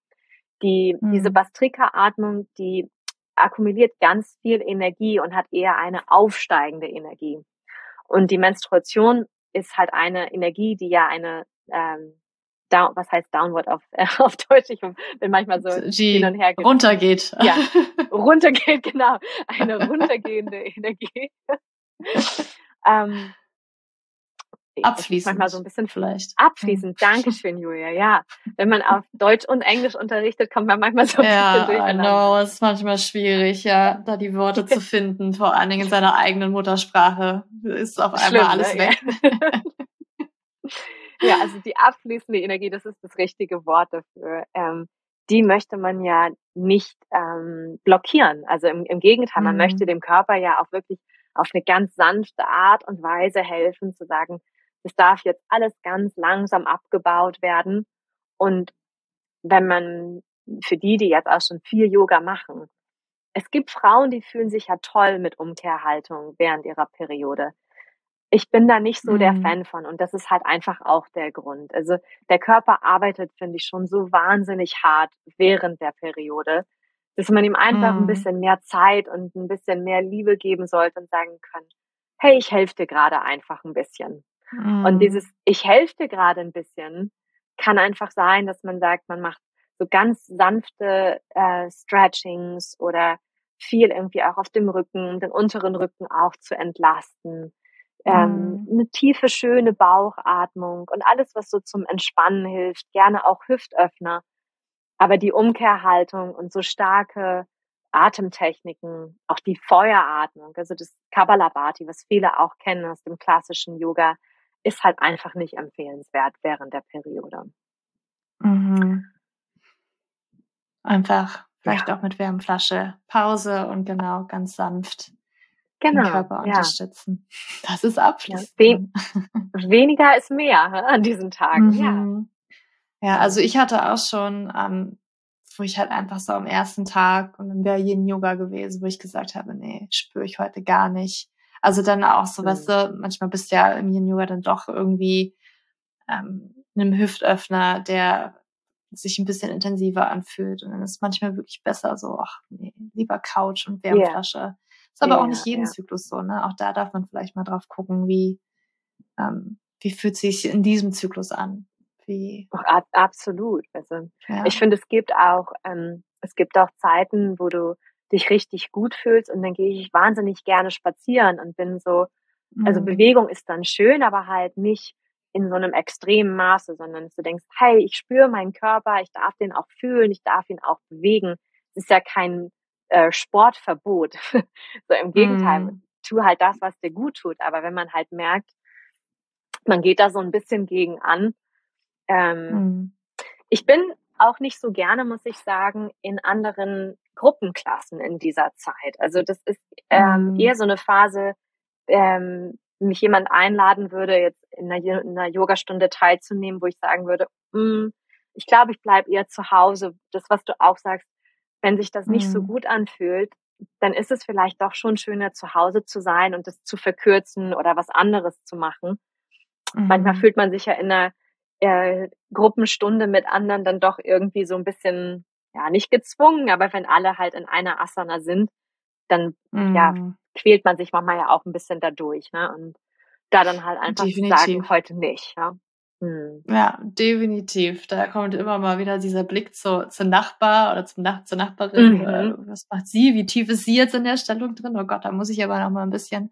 Die, mhm. Diese Bastrika-Atmung, die akkumuliert ganz viel Energie und hat eher eine aufsteigende Energie. Und die Menstruation ist halt eine Energie, die ja eine ähm, down, was heißt Downward auf, äh, (laughs) auf Deutsch? Ich bin manchmal so die hin und her. Geht. Runtergeht. Ja, (laughs) runtergeht, genau. Eine runtergehende Energie. ähm, abfließend. Manchmal so ein bisschen vielleicht. Abfließend. Dankeschön, Julia. Ja. Wenn man auf Deutsch und Englisch unterrichtet, kommt man manchmal so ein ja, bisschen durcheinander. Ja, es ist manchmal schwierig, ja, da die Worte zu (laughs) finden, vor allen Dingen in seiner eigenen Muttersprache. Ist auf einmal Schlimm, alles ne? weg. Ja. also die abfließende Energie, das ist das richtige Wort dafür. Ähm, die möchte man ja nicht ähm, blockieren. Also im, im Gegenteil, man mhm. möchte dem Körper ja auch wirklich auf eine ganz sanfte Art und Weise helfen, zu sagen, es darf jetzt alles ganz langsam abgebaut werden. Und wenn man für die, die jetzt auch schon viel Yoga machen, es gibt Frauen, die fühlen sich ja toll mit Umkehrhaltung während ihrer Periode ich bin da nicht so mhm. der Fan von und das ist halt einfach auch der Grund. Also der Körper arbeitet, finde ich, schon so wahnsinnig hart während der Periode, dass man ihm einfach mhm. ein bisschen mehr Zeit und ein bisschen mehr Liebe geben sollte und sagen kann, hey, ich helfe dir gerade einfach ein bisschen. Mhm. Und dieses ich helfe dir gerade ein bisschen kann einfach sein, dass man sagt, man macht so ganz sanfte äh, Stretchings oder viel irgendwie auch auf dem Rücken, den unteren Rücken auch zu entlasten ähm, mhm. eine tiefe, schöne Bauchatmung und alles, was so zum Entspannen hilft, gerne auch Hüftöffner. Aber die Umkehrhaltung und so starke Atemtechniken, auch die Feueratmung, also das Kabbalabhati, was viele auch kennen aus dem klassischen Yoga, ist halt einfach nicht empfehlenswert während der Periode. Mhm. Einfach vielleicht ja. auch mit Wärmflasche, Pause und genau ganz sanft genau, den Körper ja. unterstützen. Das ist Abschluss. Ja, wen weniger ist mehr an diesen Tagen, mhm. ja. Ja, also ich hatte auch schon, ähm, wo ich halt einfach so am ersten Tag und dann wäre Yin Yoga gewesen, wo ich gesagt habe, nee, spüre ich heute gar nicht. Also dann auch so, mhm. weißt du, manchmal bist du ja im Yin Yoga dann doch irgendwie ähm, einem Hüftöffner, der sich ein bisschen intensiver anfühlt. Und dann ist manchmal wirklich besser so, ach nee, lieber Couch und Wärmflasche. Ist aber ja, auch nicht jeden ja. Zyklus so, ne? Auch da darf man vielleicht mal drauf gucken, wie, ähm, wie fühlt sich in diesem Zyklus an? Wie? Ach, absolut. Also ja. ich finde, es gibt auch, ähm, es gibt auch Zeiten, wo du dich richtig gut fühlst und dann gehe ich wahnsinnig gerne spazieren und bin so, also mhm. Bewegung ist dann schön, aber halt nicht in so einem extremen Maße, sondern du denkst, hey, ich spüre meinen Körper, ich darf den auch fühlen, ich darf ihn auch bewegen. Es ist ja kein äh, Sportverbot. (laughs) so im Gegenteil, mm. tu halt das, was dir gut tut. Aber wenn man halt merkt, man geht da so ein bisschen gegen an. Ähm, mm. Ich bin auch nicht so gerne, muss ich sagen, in anderen Gruppenklassen in dieser Zeit. Also das ist ähm, mm. eher so eine Phase, ähm, mich jemand einladen würde, jetzt in einer, in einer Yogastunde teilzunehmen, wo ich sagen würde, mm, ich glaube, ich bleibe eher zu Hause. Das, was du auch sagst, wenn sich das nicht mhm. so gut anfühlt, dann ist es vielleicht doch schon schöner, zu Hause zu sein und es zu verkürzen oder was anderes zu machen. Mhm. Manchmal fühlt man sich ja in einer äh, Gruppenstunde mit anderen dann doch irgendwie so ein bisschen, ja, nicht gezwungen, aber wenn alle halt in einer Asana sind, dann mhm. ja, quält man sich manchmal ja auch ein bisschen dadurch, ne? Und da dann halt einfach Definitiv. sagen, heute nicht, ja. Hm. Ja, definitiv. Da kommt immer mal wieder dieser Blick zu, zur Nachbar oder zum Nach zur Nachbarin. Mhm. Oder was macht sie? Wie tief ist sie jetzt in der Stellung drin? Oh Gott, da muss ich aber noch mal ein bisschen.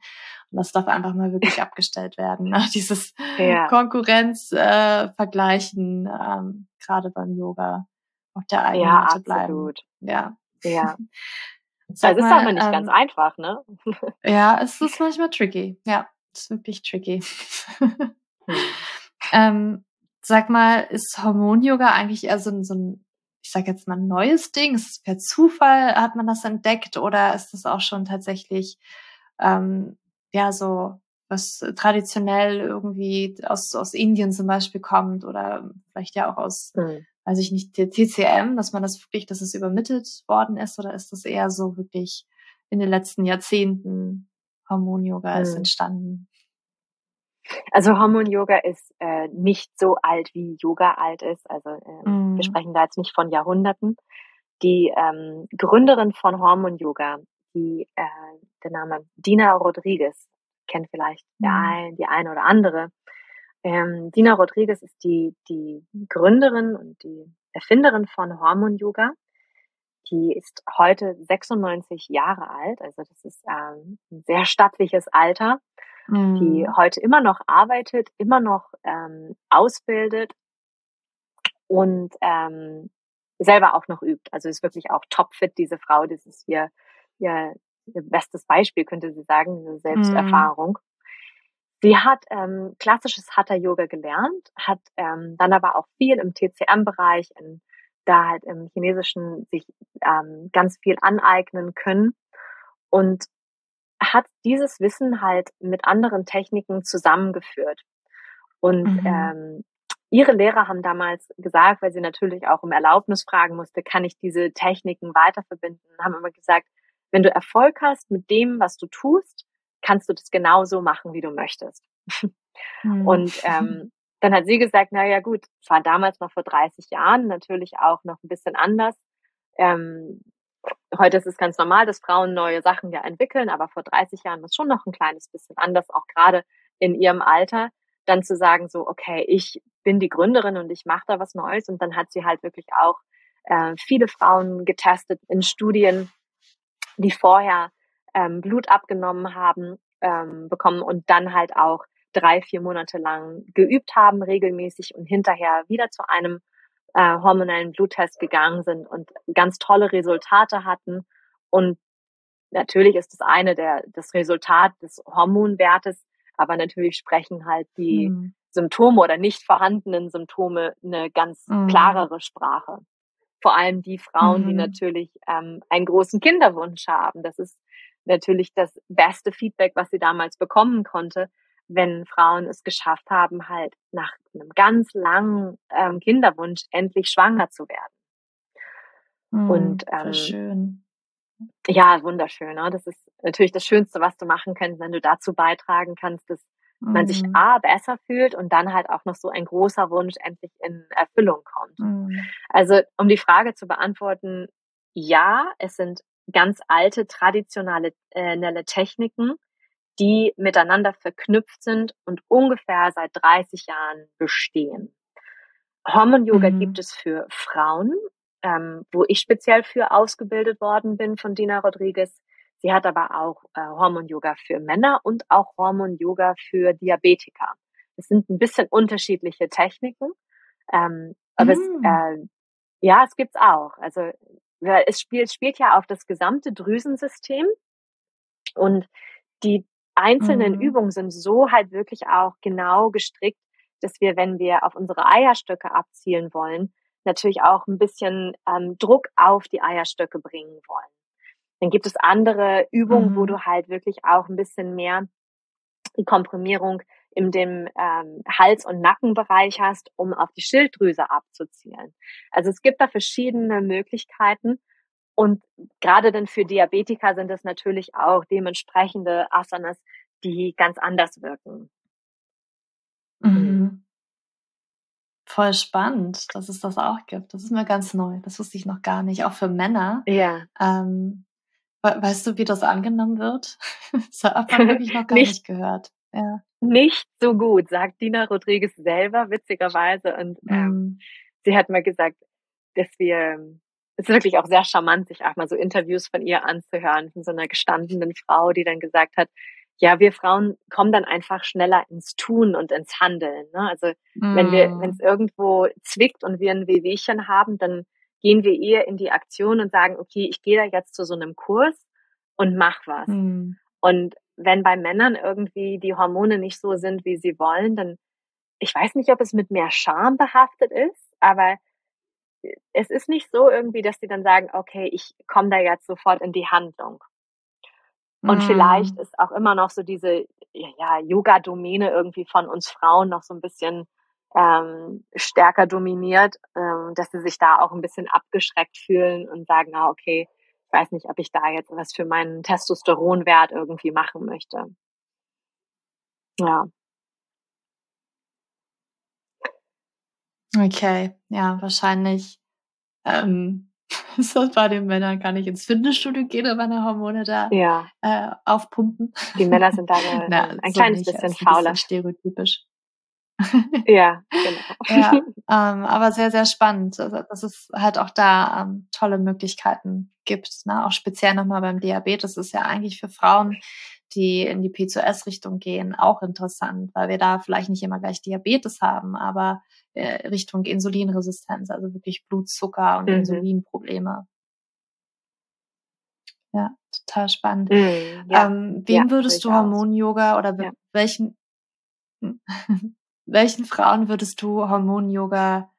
Und das darf einfach mal wirklich (laughs) abgestellt werden. Ne? (laughs) Dieses ja. Konkurrenz äh, vergleichen, ähm, gerade beim Yoga auf der eigenen ja, Seite bleiben. Absolut. Ja, ja. (laughs) Sag das ist mal, aber nicht ähm, ganz einfach, ne? ja, es ist manchmal tricky. Ja, es ist wirklich tricky. Hm. ähm, sag mal, ist Hormon-Yoga eigentlich eher so ein, so ein, ich sag jetzt mal, neues Ding? Ist es per Zufall, hat man das entdeckt oder ist das auch schon tatsächlich, ähm, ja, so was traditionell irgendwie aus, aus Indien zum Beispiel kommt oder vielleicht ja auch aus, mhm. weiß ich nicht, der TCM, dass man das wirklich, dass es übermittelt worden ist oder ist das eher so wirklich in den letzten Jahrzehnten Hormon-Yoga mhm. ist entstanden? Also Hormon-Yoga ist äh, nicht so alt, wie Yoga alt ist. Also äh, mm. wir sprechen da jetzt nicht von Jahrhunderten. Die ähm, Gründerin von Hormon-Yoga, die äh, der Name Dina Rodriguez, kennt vielleicht mm. der ein, die eine oder andere. Ähm, Dina Rodriguez ist die, die Gründerin und die Erfinderin von Hormon-Yoga. Die ist heute 96 Jahre alt, also das ist ähm, ein sehr stattliches Alter mhm. die heute immer noch arbeitet, immer noch ähm, ausbildet und ähm, selber auch noch übt. Also ist wirklich auch topfit, diese Frau. Das ist ihr, ihr, ihr bestes Beispiel, könnte sie sagen, diese Selbsterfahrung. Mhm. Sie hat ähm, klassisches Hatha-Yoga gelernt, hat ähm, dann aber auch viel im TCM-Bereich, da halt im Chinesischen sich ähm, ganz viel aneignen können und hat dieses Wissen halt mit anderen Techniken zusammengeführt. Und mhm. ähm, ihre Lehrer haben damals gesagt, weil sie natürlich auch um Erlaubnis fragen musste, kann ich diese Techniken weiterverbinden, haben immer gesagt, wenn du Erfolg hast mit dem, was du tust, kannst du das genauso machen, wie du möchtest. Mhm. Und ähm, dann hat sie gesagt, na ja gut, war damals noch vor 30 Jahren natürlich auch noch ein bisschen anders. Ähm, heute ist es ganz normal, dass Frauen neue Sachen ja entwickeln, aber vor 30 Jahren war es schon noch ein kleines bisschen anders, auch gerade in ihrem Alter, dann zu sagen, so, okay, ich bin die Gründerin und ich mache da was Neues. Und dann hat sie halt wirklich auch äh, viele Frauen getestet in Studien, die vorher ähm, Blut abgenommen haben, ähm, bekommen und dann halt auch drei, vier Monate lang geübt haben, regelmäßig und hinterher wieder zu einem äh, hormonellen Bluttest gegangen sind und ganz tolle Resultate hatten. Und natürlich ist das eine der, das Resultat des Hormonwertes, aber natürlich sprechen halt die mhm. Symptome oder nicht vorhandenen Symptome eine ganz mhm. klarere Sprache. Vor allem die Frauen, mhm. die natürlich ähm, einen großen Kinderwunsch haben. Das ist natürlich das beste Feedback, was sie damals bekommen konnte, wenn Frauen es geschafft haben, halt nach einem ganz langen ähm, Kinderwunsch endlich schwanger zu werden. Mm, und ähm, schön. Ja, wunderschön. Ne? Das ist natürlich das Schönste, was du machen kannst, wenn du dazu beitragen kannst, dass mm. man sich mhm. A besser fühlt und dann halt auch noch so ein großer Wunsch endlich in Erfüllung kommt. Mm. Also um die Frage zu beantworten, ja, es sind ganz alte traditionelle äh, Techniken, die miteinander verknüpft sind und ungefähr seit 30 Jahren bestehen. Hormon-Yoga mhm. gibt es für Frauen, ähm, wo ich speziell für ausgebildet worden bin von Dina Rodriguez. Sie hat aber auch äh, Hormon-Yoga für Männer und auch Hormon-Yoga für Diabetiker. Das sind ein bisschen unterschiedliche Techniken, ähm, aber mhm. es, äh, ja, es gibt's auch. Also es spielt, spielt ja auf das gesamte Drüsensystem und die einzelnen mhm. Übungen sind so halt wirklich auch genau gestrickt, dass wir, wenn wir auf unsere Eierstöcke abzielen wollen, natürlich auch ein bisschen ähm, Druck auf die Eierstöcke bringen wollen. Dann gibt es andere Übungen, mhm. wo du halt wirklich auch ein bisschen mehr die Komprimierung in dem ähm, Hals- und Nackenbereich hast, um auf die Schilddrüse abzuzielen. Also es gibt da verschiedene Möglichkeiten. Und gerade dann für Diabetiker sind es natürlich auch dementsprechende Asanas, die ganz anders wirken. Mhm. Voll spannend, dass es das auch gibt. Das ist mir ganz neu. Das wusste ich noch gar nicht. Auch für Männer. Ja. Ähm, weißt du, wie das angenommen wird? (laughs) das habe ich wirklich noch (laughs) gar nicht, nicht gehört. Ja. Nicht so gut, sagt Dina Rodriguez selber, witzigerweise. Und ähm, mm. sie hat mal gesagt, dass wir, es ist wirklich auch sehr charmant, sich auch mal so Interviews von ihr anzuhören, von so einer gestandenen Frau, die dann gesagt hat, ja, wir Frauen kommen dann einfach schneller ins Tun und ins Handeln. Ne? Also mm. wenn wir, wenn es irgendwo zwickt und wir ein Wehwehchen haben, dann gehen wir eher in die Aktion und sagen, okay, ich gehe da jetzt zu so einem Kurs und mach was. Mm. Und wenn bei Männern irgendwie die Hormone nicht so sind, wie sie wollen, dann, ich weiß nicht, ob es mit mehr Scham behaftet ist, aber es ist nicht so irgendwie, dass die dann sagen, okay, ich komme da jetzt sofort in die Handlung. Und mm. vielleicht ist auch immer noch so diese ja, Yoga-Domäne irgendwie von uns Frauen noch so ein bisschen ähm, stärker dominiert, ähm, dass sie sich da auch ein bisschen abgeschreckt fühlen und sagen, ah, okay, ich weiß nicht, ob ich da jetzt was für meinen Testosteronwert irgendwie machen möchte. Ja. Okay, ja, wahrscheinlich ähm, (laughs) ist das bei den Männern gar nicht ins Fitnessstudio gehen und meine Hormone da ja. äh, aufpumpen. Die Männer sind da (laughs) eine, Na, ein so kleines nicht, bisschen fauler. Ein bisschen stereotypisch. ja, (laughs) genau. ja, ähm, aber sehr, sehr spannend, also, dass es halt auch da ähm, tolle Möglichkeiten gibt. Ne? Auch speziell nochmal beim Diabetes ist ja eigentlich für Frauen, die in die P2S-Richtung gehen, auch interessant, weil wir da vielleicht nicht immer gleich Diabetes haben, aber äh, Richtung Insulinresistenz, also wirklich Blutzucker und mhm. Insulinprobleme. Ja, total spannend. Mhm, ja. Ähm, wem ja, würdest du Hormon-Yoga oder ja. welchen (laughs) welchen Frauen würdest du Hormon-Yoga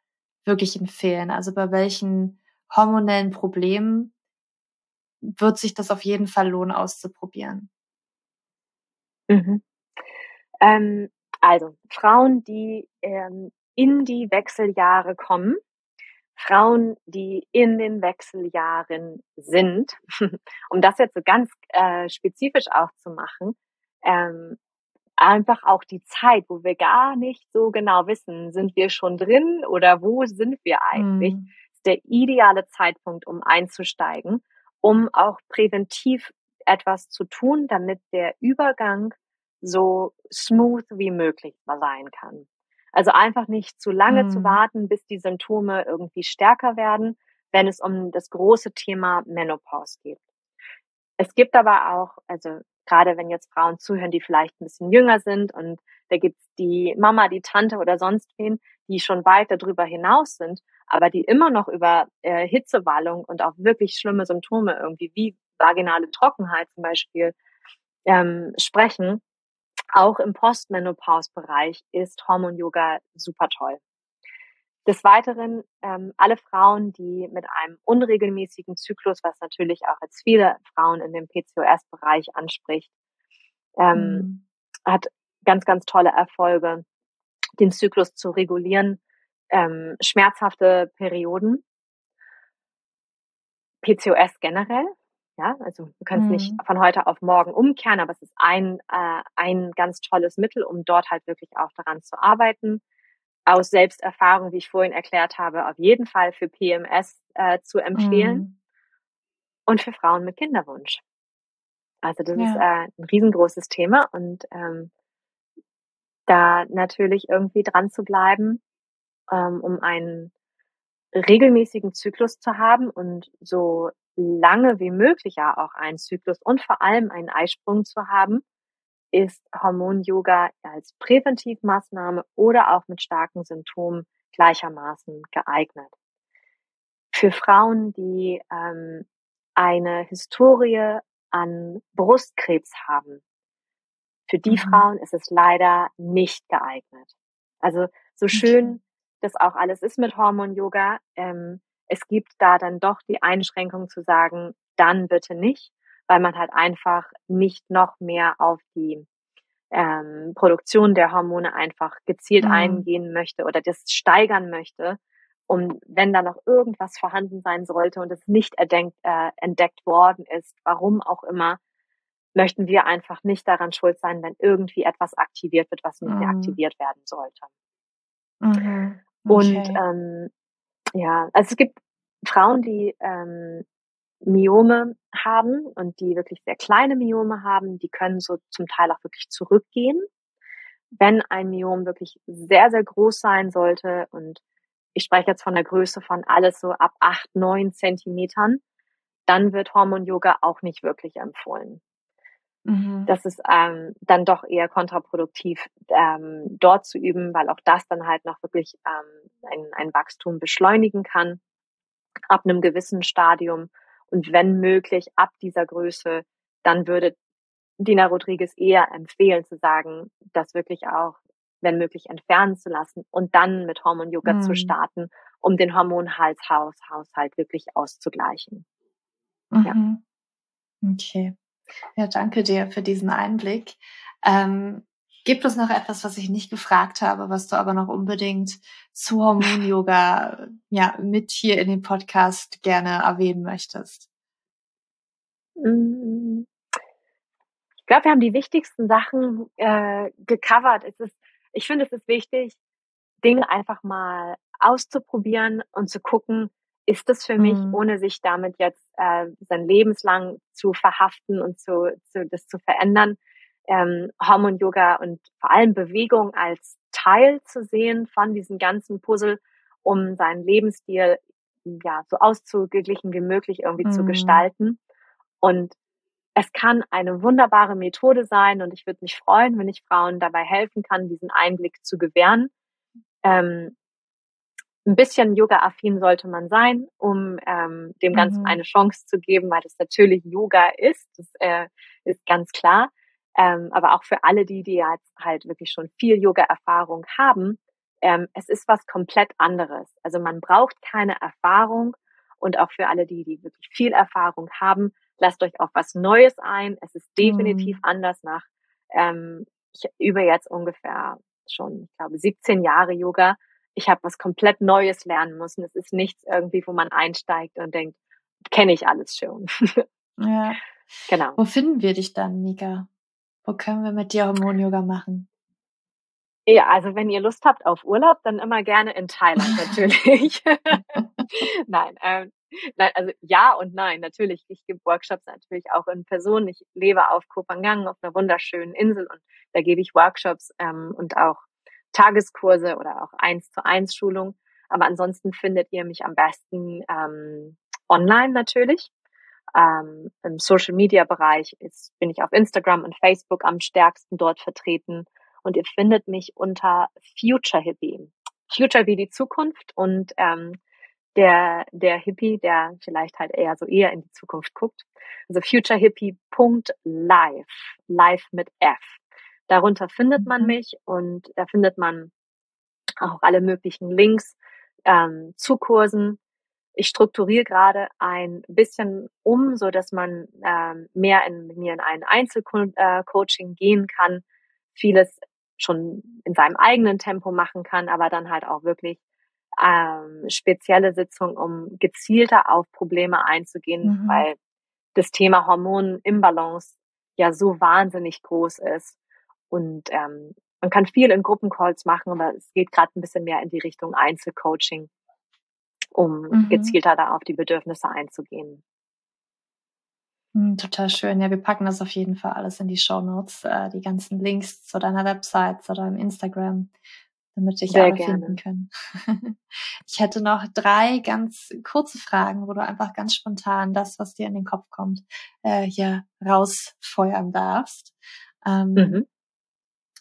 wirklich empfehlen? Also bei welchen hormonellen Problemen wird sich das auf jeden Fall lohnen auszuprobieren? Mhm. Ähm, also Frauen, die ähm, in die Wechseljahre kommen, Frauen, die in den Wechseljahren sind, (laughs) um das jetzt so ganz äh, spezifisch auch zu machen, ähm, einfach auch die Zeit, wo wir gar nicht so genau wissen, sind wir schon drin oder wo sind wir eigentlich, mhm. ist der ideale Zeitpunkt, um einzusteigen, um auch präventiv etwas zu tun, damit der Übergang so smooth wie möglich sein kann. Also einfach nicht zu lange mhm. zu warten, bis die Symptome irgendwie stärker werden, wenn es um das große Thema Menopause geht. Es gibt aber auch, also gerade wenn jetzt Frauen zuhören, die vielleicht ein bisschen jünger sind und da gibt's die Mama, die Tante oder sonst wen, die schon weit darüber hinaus sind, aber die immer noch über äh, Hitzewallung und auch wirklich schlimme Symptome irgendwie wie vaginale Trockenheit zum Beispiel ähm, sprechen. Auch im Postmenopause-Bereich ist Hormon-Yoga super toll. Des Weiteren ähm, alle Frauen, die mit einem unregelmäßigen Zyklus, was natürlich auch jetzt viele Frauen in dem PCOS-Bereich anspricht, ähm, mhm. hat ganz, ganz tolle Erfolge, den Zyklus zu regulieren, ähm, schmerzhafte Perioden, PCOS generell. Ja, also können es mhm. nicht von heute auf morgen umkehren, aber es ist ein, äh, ein ganz tolles Mittel, um dort halt wirklich auch daran zu arbeiten aus Selbsterfahrung, wie ich vorhin erklärt habe, auf jeden Fall für PMS äh, zu empfehlen mhm. und für Frauen mit Kinderwunsch. Also das ja. ist äh, ein riesengroßes Thema und ähm, da natürlich irgendwie dran zu bleiben, ähm, um einen regelmäßigen Zyklus zu haben und so lange wie möglich ja auch einen Zyklus und vor allem einen Eisprung zu haben, ist Hormon-Yoga als Präventivmaßnahme oder auch mit starken Symptomen gleichermaßen geeignet. Für Frauen, die ähm, eine Historie an Brustkrebs haben, für die mhm. Frauen ist es leider nicht geeignet. Also so schön das auch alles ist mit Hormon-Yoga, ähm, es gibt da dann doch die Einschränkung zu sagen, dann bitte nicht weil man halt einfach nicht noch mehr auf die ähm, Produktion der Hormone einfach gezielt mhm. eingehen möchte oder das steigern möchte. Und wenn da noch irgendwas vorhanden sein sollte und es nicht erdenkt, äh, entdeckt worden ist, warum auch immer, möchten wir einfach nicht daran schuld sein, wenn irgendwie etwas aktiviert wird, was nicht mhm. mehr aktiviert werden sollte. Mhm. Okay. Und ähm, ja, also es gibt Frauen, die ähm, Myome haben und die wirklich sehr kleine Myome haben, die können so zum Teil auch wirklich zurückgehen. Wenn ein Myom wirklich sehr, sehr groß sein sollte und ich spreche jetzt von der Größe von alles so ab acht, neun Zentimetern, dann wird Hormon-Yoga auch nicht wirklich empfohlen. Mhm. Das ist ähm, dann doch eher kontraproduktiv, ähm, dort zu üben, weil auch das dann halt noch wirklich ähm, ein, ein Wachstum beschleunigen kann ab einem gewissen Stadium und wenn möglich ab dieser Größe, dann würde Dina Rodriguez eher empfehlen zu sagen, das wirklich auch, wenn möglich, entfernen zu lassen und dann mit Hormon-Yoga mhm. zu starten, um den Hormonhalshaushalt wirklich auszugleichen. Mhm. Ja. Okay. Ja, danke dir für diesen Einblick. Ähm, Gibt es noch etwas, was ich nicht gefragt habe, was du aber noch unbedingt zu Hormon-Yoga ja, mit hier in dem Podcast gerne erwähnen möchtest? Mm. Ich glaube, wir haben die wichtigsten Sachen äh, gecovert. Es ist, ich finde, es ist wichtig, Dinge einfach mal auszuprobieren und zu gucken, ist das für mich, mhm. ohne sich damit jetzt äh, sein Lebenslang zu verhaften und zu, zu das zu verändern, ähm, Hormon-Yoga und vor allem Bewegung als Teil zu sehen von diesem ganzen Puzzle, um seinen Lebensstil ja so auszugeglichen wie möglich irgendwie mhm. zu gestalten. Und es kann eine wunderbare Methode sein und ich würde mich freuen, wenn ich Frauen dabei helfen kann, diesen Einblick zu gewähren. Ähm, ein bisschen Yoga-affin sollte man sein, um ähm, dem Ganzen mhm. eine Chance zu geben, weil das natürlich Yoga ist. Das äh, ist ganz klar. Ähm, aber auch für alle die, die jetzt halt wirklich schon viel Yoga-Erfahrung haben, ähm, es ist was komplett anderes. Also man braucht keine Erfahrung und auch für alle die, die wirklich viel Erfahrung haben, lasst euch auf was Neues ein. Es ist definitiv mhm. anders nach ähm, ich über jetzt ungefähr schon, ich glaube, 17 Jahre Yoga. Ich habe was komplett Neues lernen müssen. Es ist nichts irgendwie, wo man einsteigt und denkt, kenne ich alles schon. (laughs) ja. Genau. Wo finden wir dich dann, Mika? Wo können wir mit dir Hormon-Yoga machen? Ja, also wenn ihr Lust habt auf Urlaub, dann immer gerne in Thailand natürlich. (laughs) (laughs) nein, ähm, nein, also ja und nein, natürlich. Ich gebe Workshops natürlich auch in Person. Ich lebe auf Koh Phangan auf einer wunderschönen Insel und da gebe ich Workshops ähm, und auch Tageskurse oder auch eins zu eins Schulung. Aber ansonsten findet ihr mich am besten ähm, online natürlich. Ähm, Im Social Media Bereich ist, bin ich auf Instagram und Facebook am stärksten dort vertreten. Und ihr findet mich unter Future Hippie. Future wie die Zukunft und ähm, der, der Hippie, der vielleicht halt eher so eher in die Zukunft guckt. Also futurehippie.live, live mit F. Darunter findet man mhm. mich und da findet man auch alle möglichen Links ähm, zu Kursen, ich strukturiere gerade ein bisschen um, so dass man ähm, mehr in, mir in ein Einzelcoaching äh, gehen kann, vieles schon in seinem eigenen Tempo machen kann, aber dann halt auch wirklich ähm, spezielle Sitzungen, um gezielter auf Probleme einzugehen, mhm. weil das Thema Hormonimbalance ja so wahnsinnig groß ist und ähm, man kann viel in Gruppencalls machen, aber es geht gerade ein bisschen mehr in die Richtung Einzelcoaching um mhm. gezielter da auf die Bedürfnisse einzugehen. Hm, total schön. Ja, wir packen das auf jeden Fall alles in die Show Notes, äh, die ganzen Links zu deiner Website, zu deinem Instagram, damit dich alle gerne. finden können. (laughs) ich hätte noch drei ganz kurze Fragen, wo du einfach ganz spontan das, was dir in den Kopf kommt, äh, hier rausfeuern darfst. Ähm, mhm.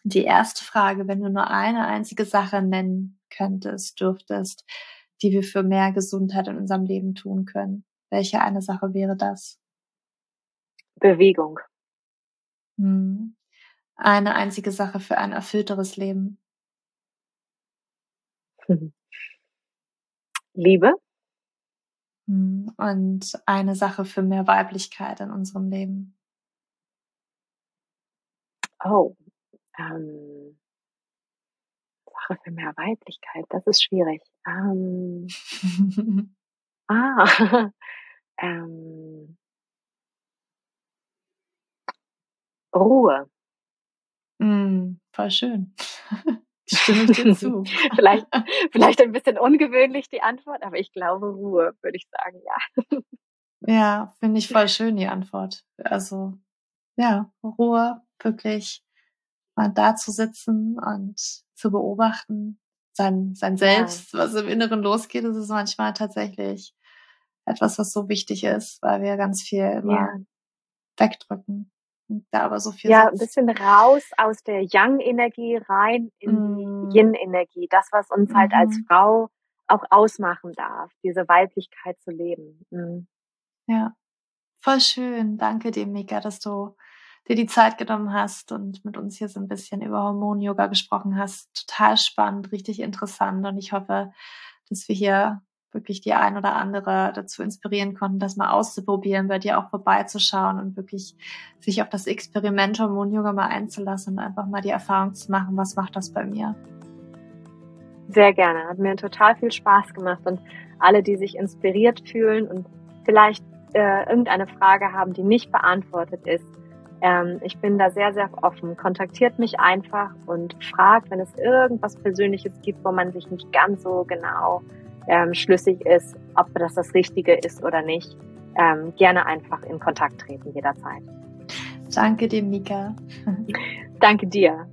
Die erste Frage, wenn du nur eine einzige Sache nennen könntest, dürftest, die wir für mehr Gesundheit in unserem Leben tun können? Welche eine Sache wäre das? Bewegung. Hm. Eine einzige Sache für ein erfüllteres Leben. (laughs) Liebe. Hm. Und eine Sache für mehr Weiblichkeit in unserem Leben. Oh, Ähm, Sache für mehr Weiblichkeit, das ist schwierig. Ähm, (laughs) ah, (laughs) ähm, Ruhe. Mm, voll schön. (laughs) Stimme ich dir zu. vielleicht, vielleicht ein bisschen ungewöhnlich die Antwort, aber ich glaube Ruhe, würde ich sagen, ja. Ja, finde ich voll schön die Antwort. Also ja, Ruhe, wirklich da zu sitzen und zu beobachten, sein, sein Selbst, ja. was im Inneren losgeht, das ist manchmal tatsächlich etwas, was so wichtig ist, weil wir ganz viel immer ja. wegdrücken. Und da aber so viel. Ja, sitzt. ein bisschen raus aus der Yang-Energie rein in mm. die Yin-Energie. Das, was uns mm. halt als mhm. Frau auch ausmachen darf, diese Weiblichkeit zu leben. Mhm. Ja, voll schön. Danke dir, Mika, dass du dir die Zeit genommen hast und mit uns hier so ein bisschen über Hormon-Yoga gesprochen hast. Total spannend, richtig interessant und ich hoffe, dass wir hier wirklich die ein oder andere dazu inspirieren konnten, das mal auszuprobieren, bei dir auch vorbeizuschauen und wirklich sich auf das Experiment Hormon-Yoga mal einzulassen und einfach mal die Erfahrung zu machen, was macht das bei mir. Sehr gerne. Hat mir total viel Spaß gemacht und alle, die sich inspiriert fühlen und vielleicht äh, irgendeine Frage haben, die nicht beantwortet ist, ähm, ich bin da sehr, sehr offen. Kontaktiert mich einfach und fragt, wenn es irgendwas Persönliches gibt, wo man sich nicht ganz so genau ähm, schlüssig ist, ob das das Richtige ist oder nicht. Ähm, gerne einfach in Kontakt treten jederzeit. Danke dir, Mika. Danke dir.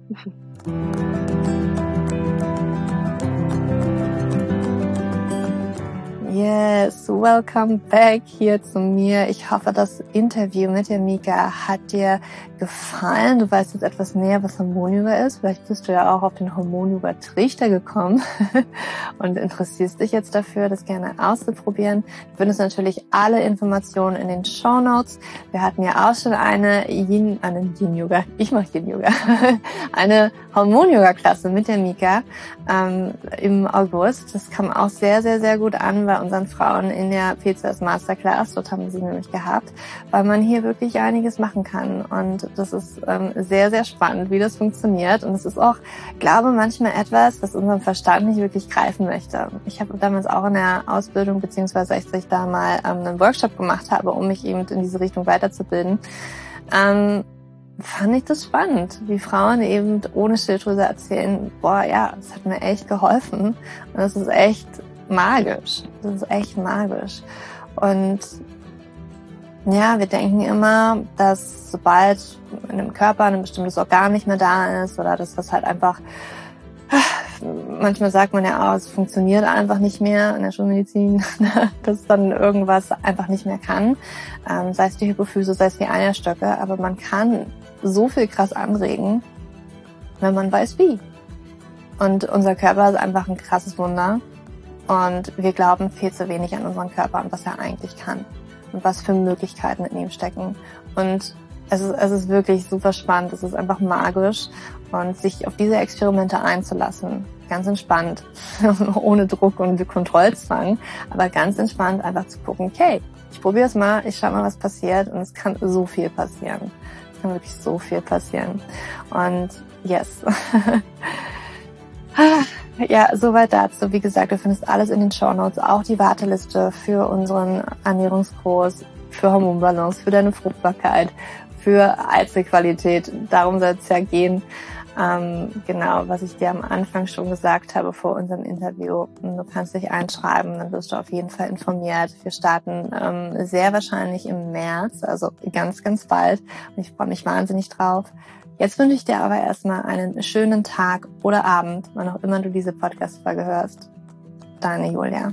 Yes, welcome back hier zu mir. Ich hoffe, das Interview mit der Mika hat dir gefallen. Du weißt jetzt etwas näher, was Hormonyoga ist. Vielleicht bist du ja auch auf den Hormonyoga-Trichter gekommen (laughs) und interessierst dich jetzt dafür, das gerne auszuprobieren. Du findest natürlich alle Informationen in den Show Notes. Wir hatten ja auch schon eine Yin, eine Yin Yoga. Ich mache Yin Yoga. (laughs) eine Hormon-Yoga-Klasse mit der Mika ähm, im August. Das kam auch sehr, sehr, sehr gut an bei unseren Frauen in der PCS Masterclass. Dort haben wir sie nämlich gehabt, weil man hier wirklich einiges machen kann. Und das ist ähm, sehr, sehr spannend, wie das funktioniert. Und es ist auch, glaube manchmal etwas, was unseren Verstand nicht wirklich greifen möchte. Ich habe damals auch in der Ausbildung, beziehungsweise als ich da mal ähm, einen Workshop gemacht habe, um mich eben in diese Richtung weiterzubilden, ähm, fand ich das spannend, wie Frauen eben ohne Schilddrüse erzählen, boah, ja, es hat mir echt geholfen und das ist echt magisch. Das ist echt magisch. Und ja, wir denken immer, dass sobald in dem Körper ein bestimmtes Organ nicht mehr da ist oder dass das halt einfach manchmal sagt man ja auch, es funktioniert einfach nicht mehr in der Schulmedizin, (laughs) dass dann irgendwas einfach nicht mehr kann. Ähm, sei es die Hypophyse, sei es die Eierstöcke, aber man kann so viel krass anregen, wenn man weiß wie. Und unser Körper ist einfach ein krasses Wunder. Und wir glauben viel zu wenig an unseren Körper und was er eigentlich kann und was für Möglichkeiten in ihm stecken. Und es ist, es ist wirklich super spannend, es ist einfach magisch und sich auf diese Experimente einzulassen, ganz entspannt, (laughs) ohne Druck und Kontrollzwang, aber ganz entspannt einfach zu gucken, okay, ich probiere es mal, ich schau mal, was passiert und es kann so viel passieren. Es kann wirklich so viel passieren. Und yes. (laughs) (laughs) Ja, soweit dazu. Wie gesagt, du findest alles in den Show Notes, auch die Warteliste für unseren Ernährungskurs, für Hormonbalance, für deine Fruchtbarkeit, für Einzelqualität. Darum soll es ja gehen. Ähm, genau, was ich dir am Anfang schon gesagt habe vor unserem Interview. Du kannst dich einschreiben, dann wirst du auf jeden Fall informiert. Wir starten ähm, sehr wahrscheinlich im März, also ganz, ganz bald. Und ich freue mich wahnsinnig drauf. Jetzt wünsche ich dir aber erstmal einen schönen Tag oder Abend, wann auch immer du diese Podcast-Folge hörst. Deine Julia.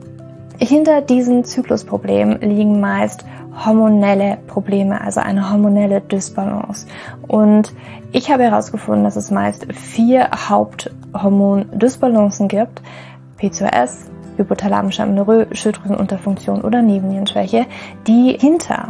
hinter diesen Zyklusproblemen liegen meist hormonelle Probleme, also eine hormonelle Dysbalance. Und ich habe herausgefunden, dass es meist vier Haupthormon-Dysbalancen gibt. PCOS, hypothalamische Amenorrhoe, Schilddrüsenunterfunktion oder Nebennierenschwäche, die hinter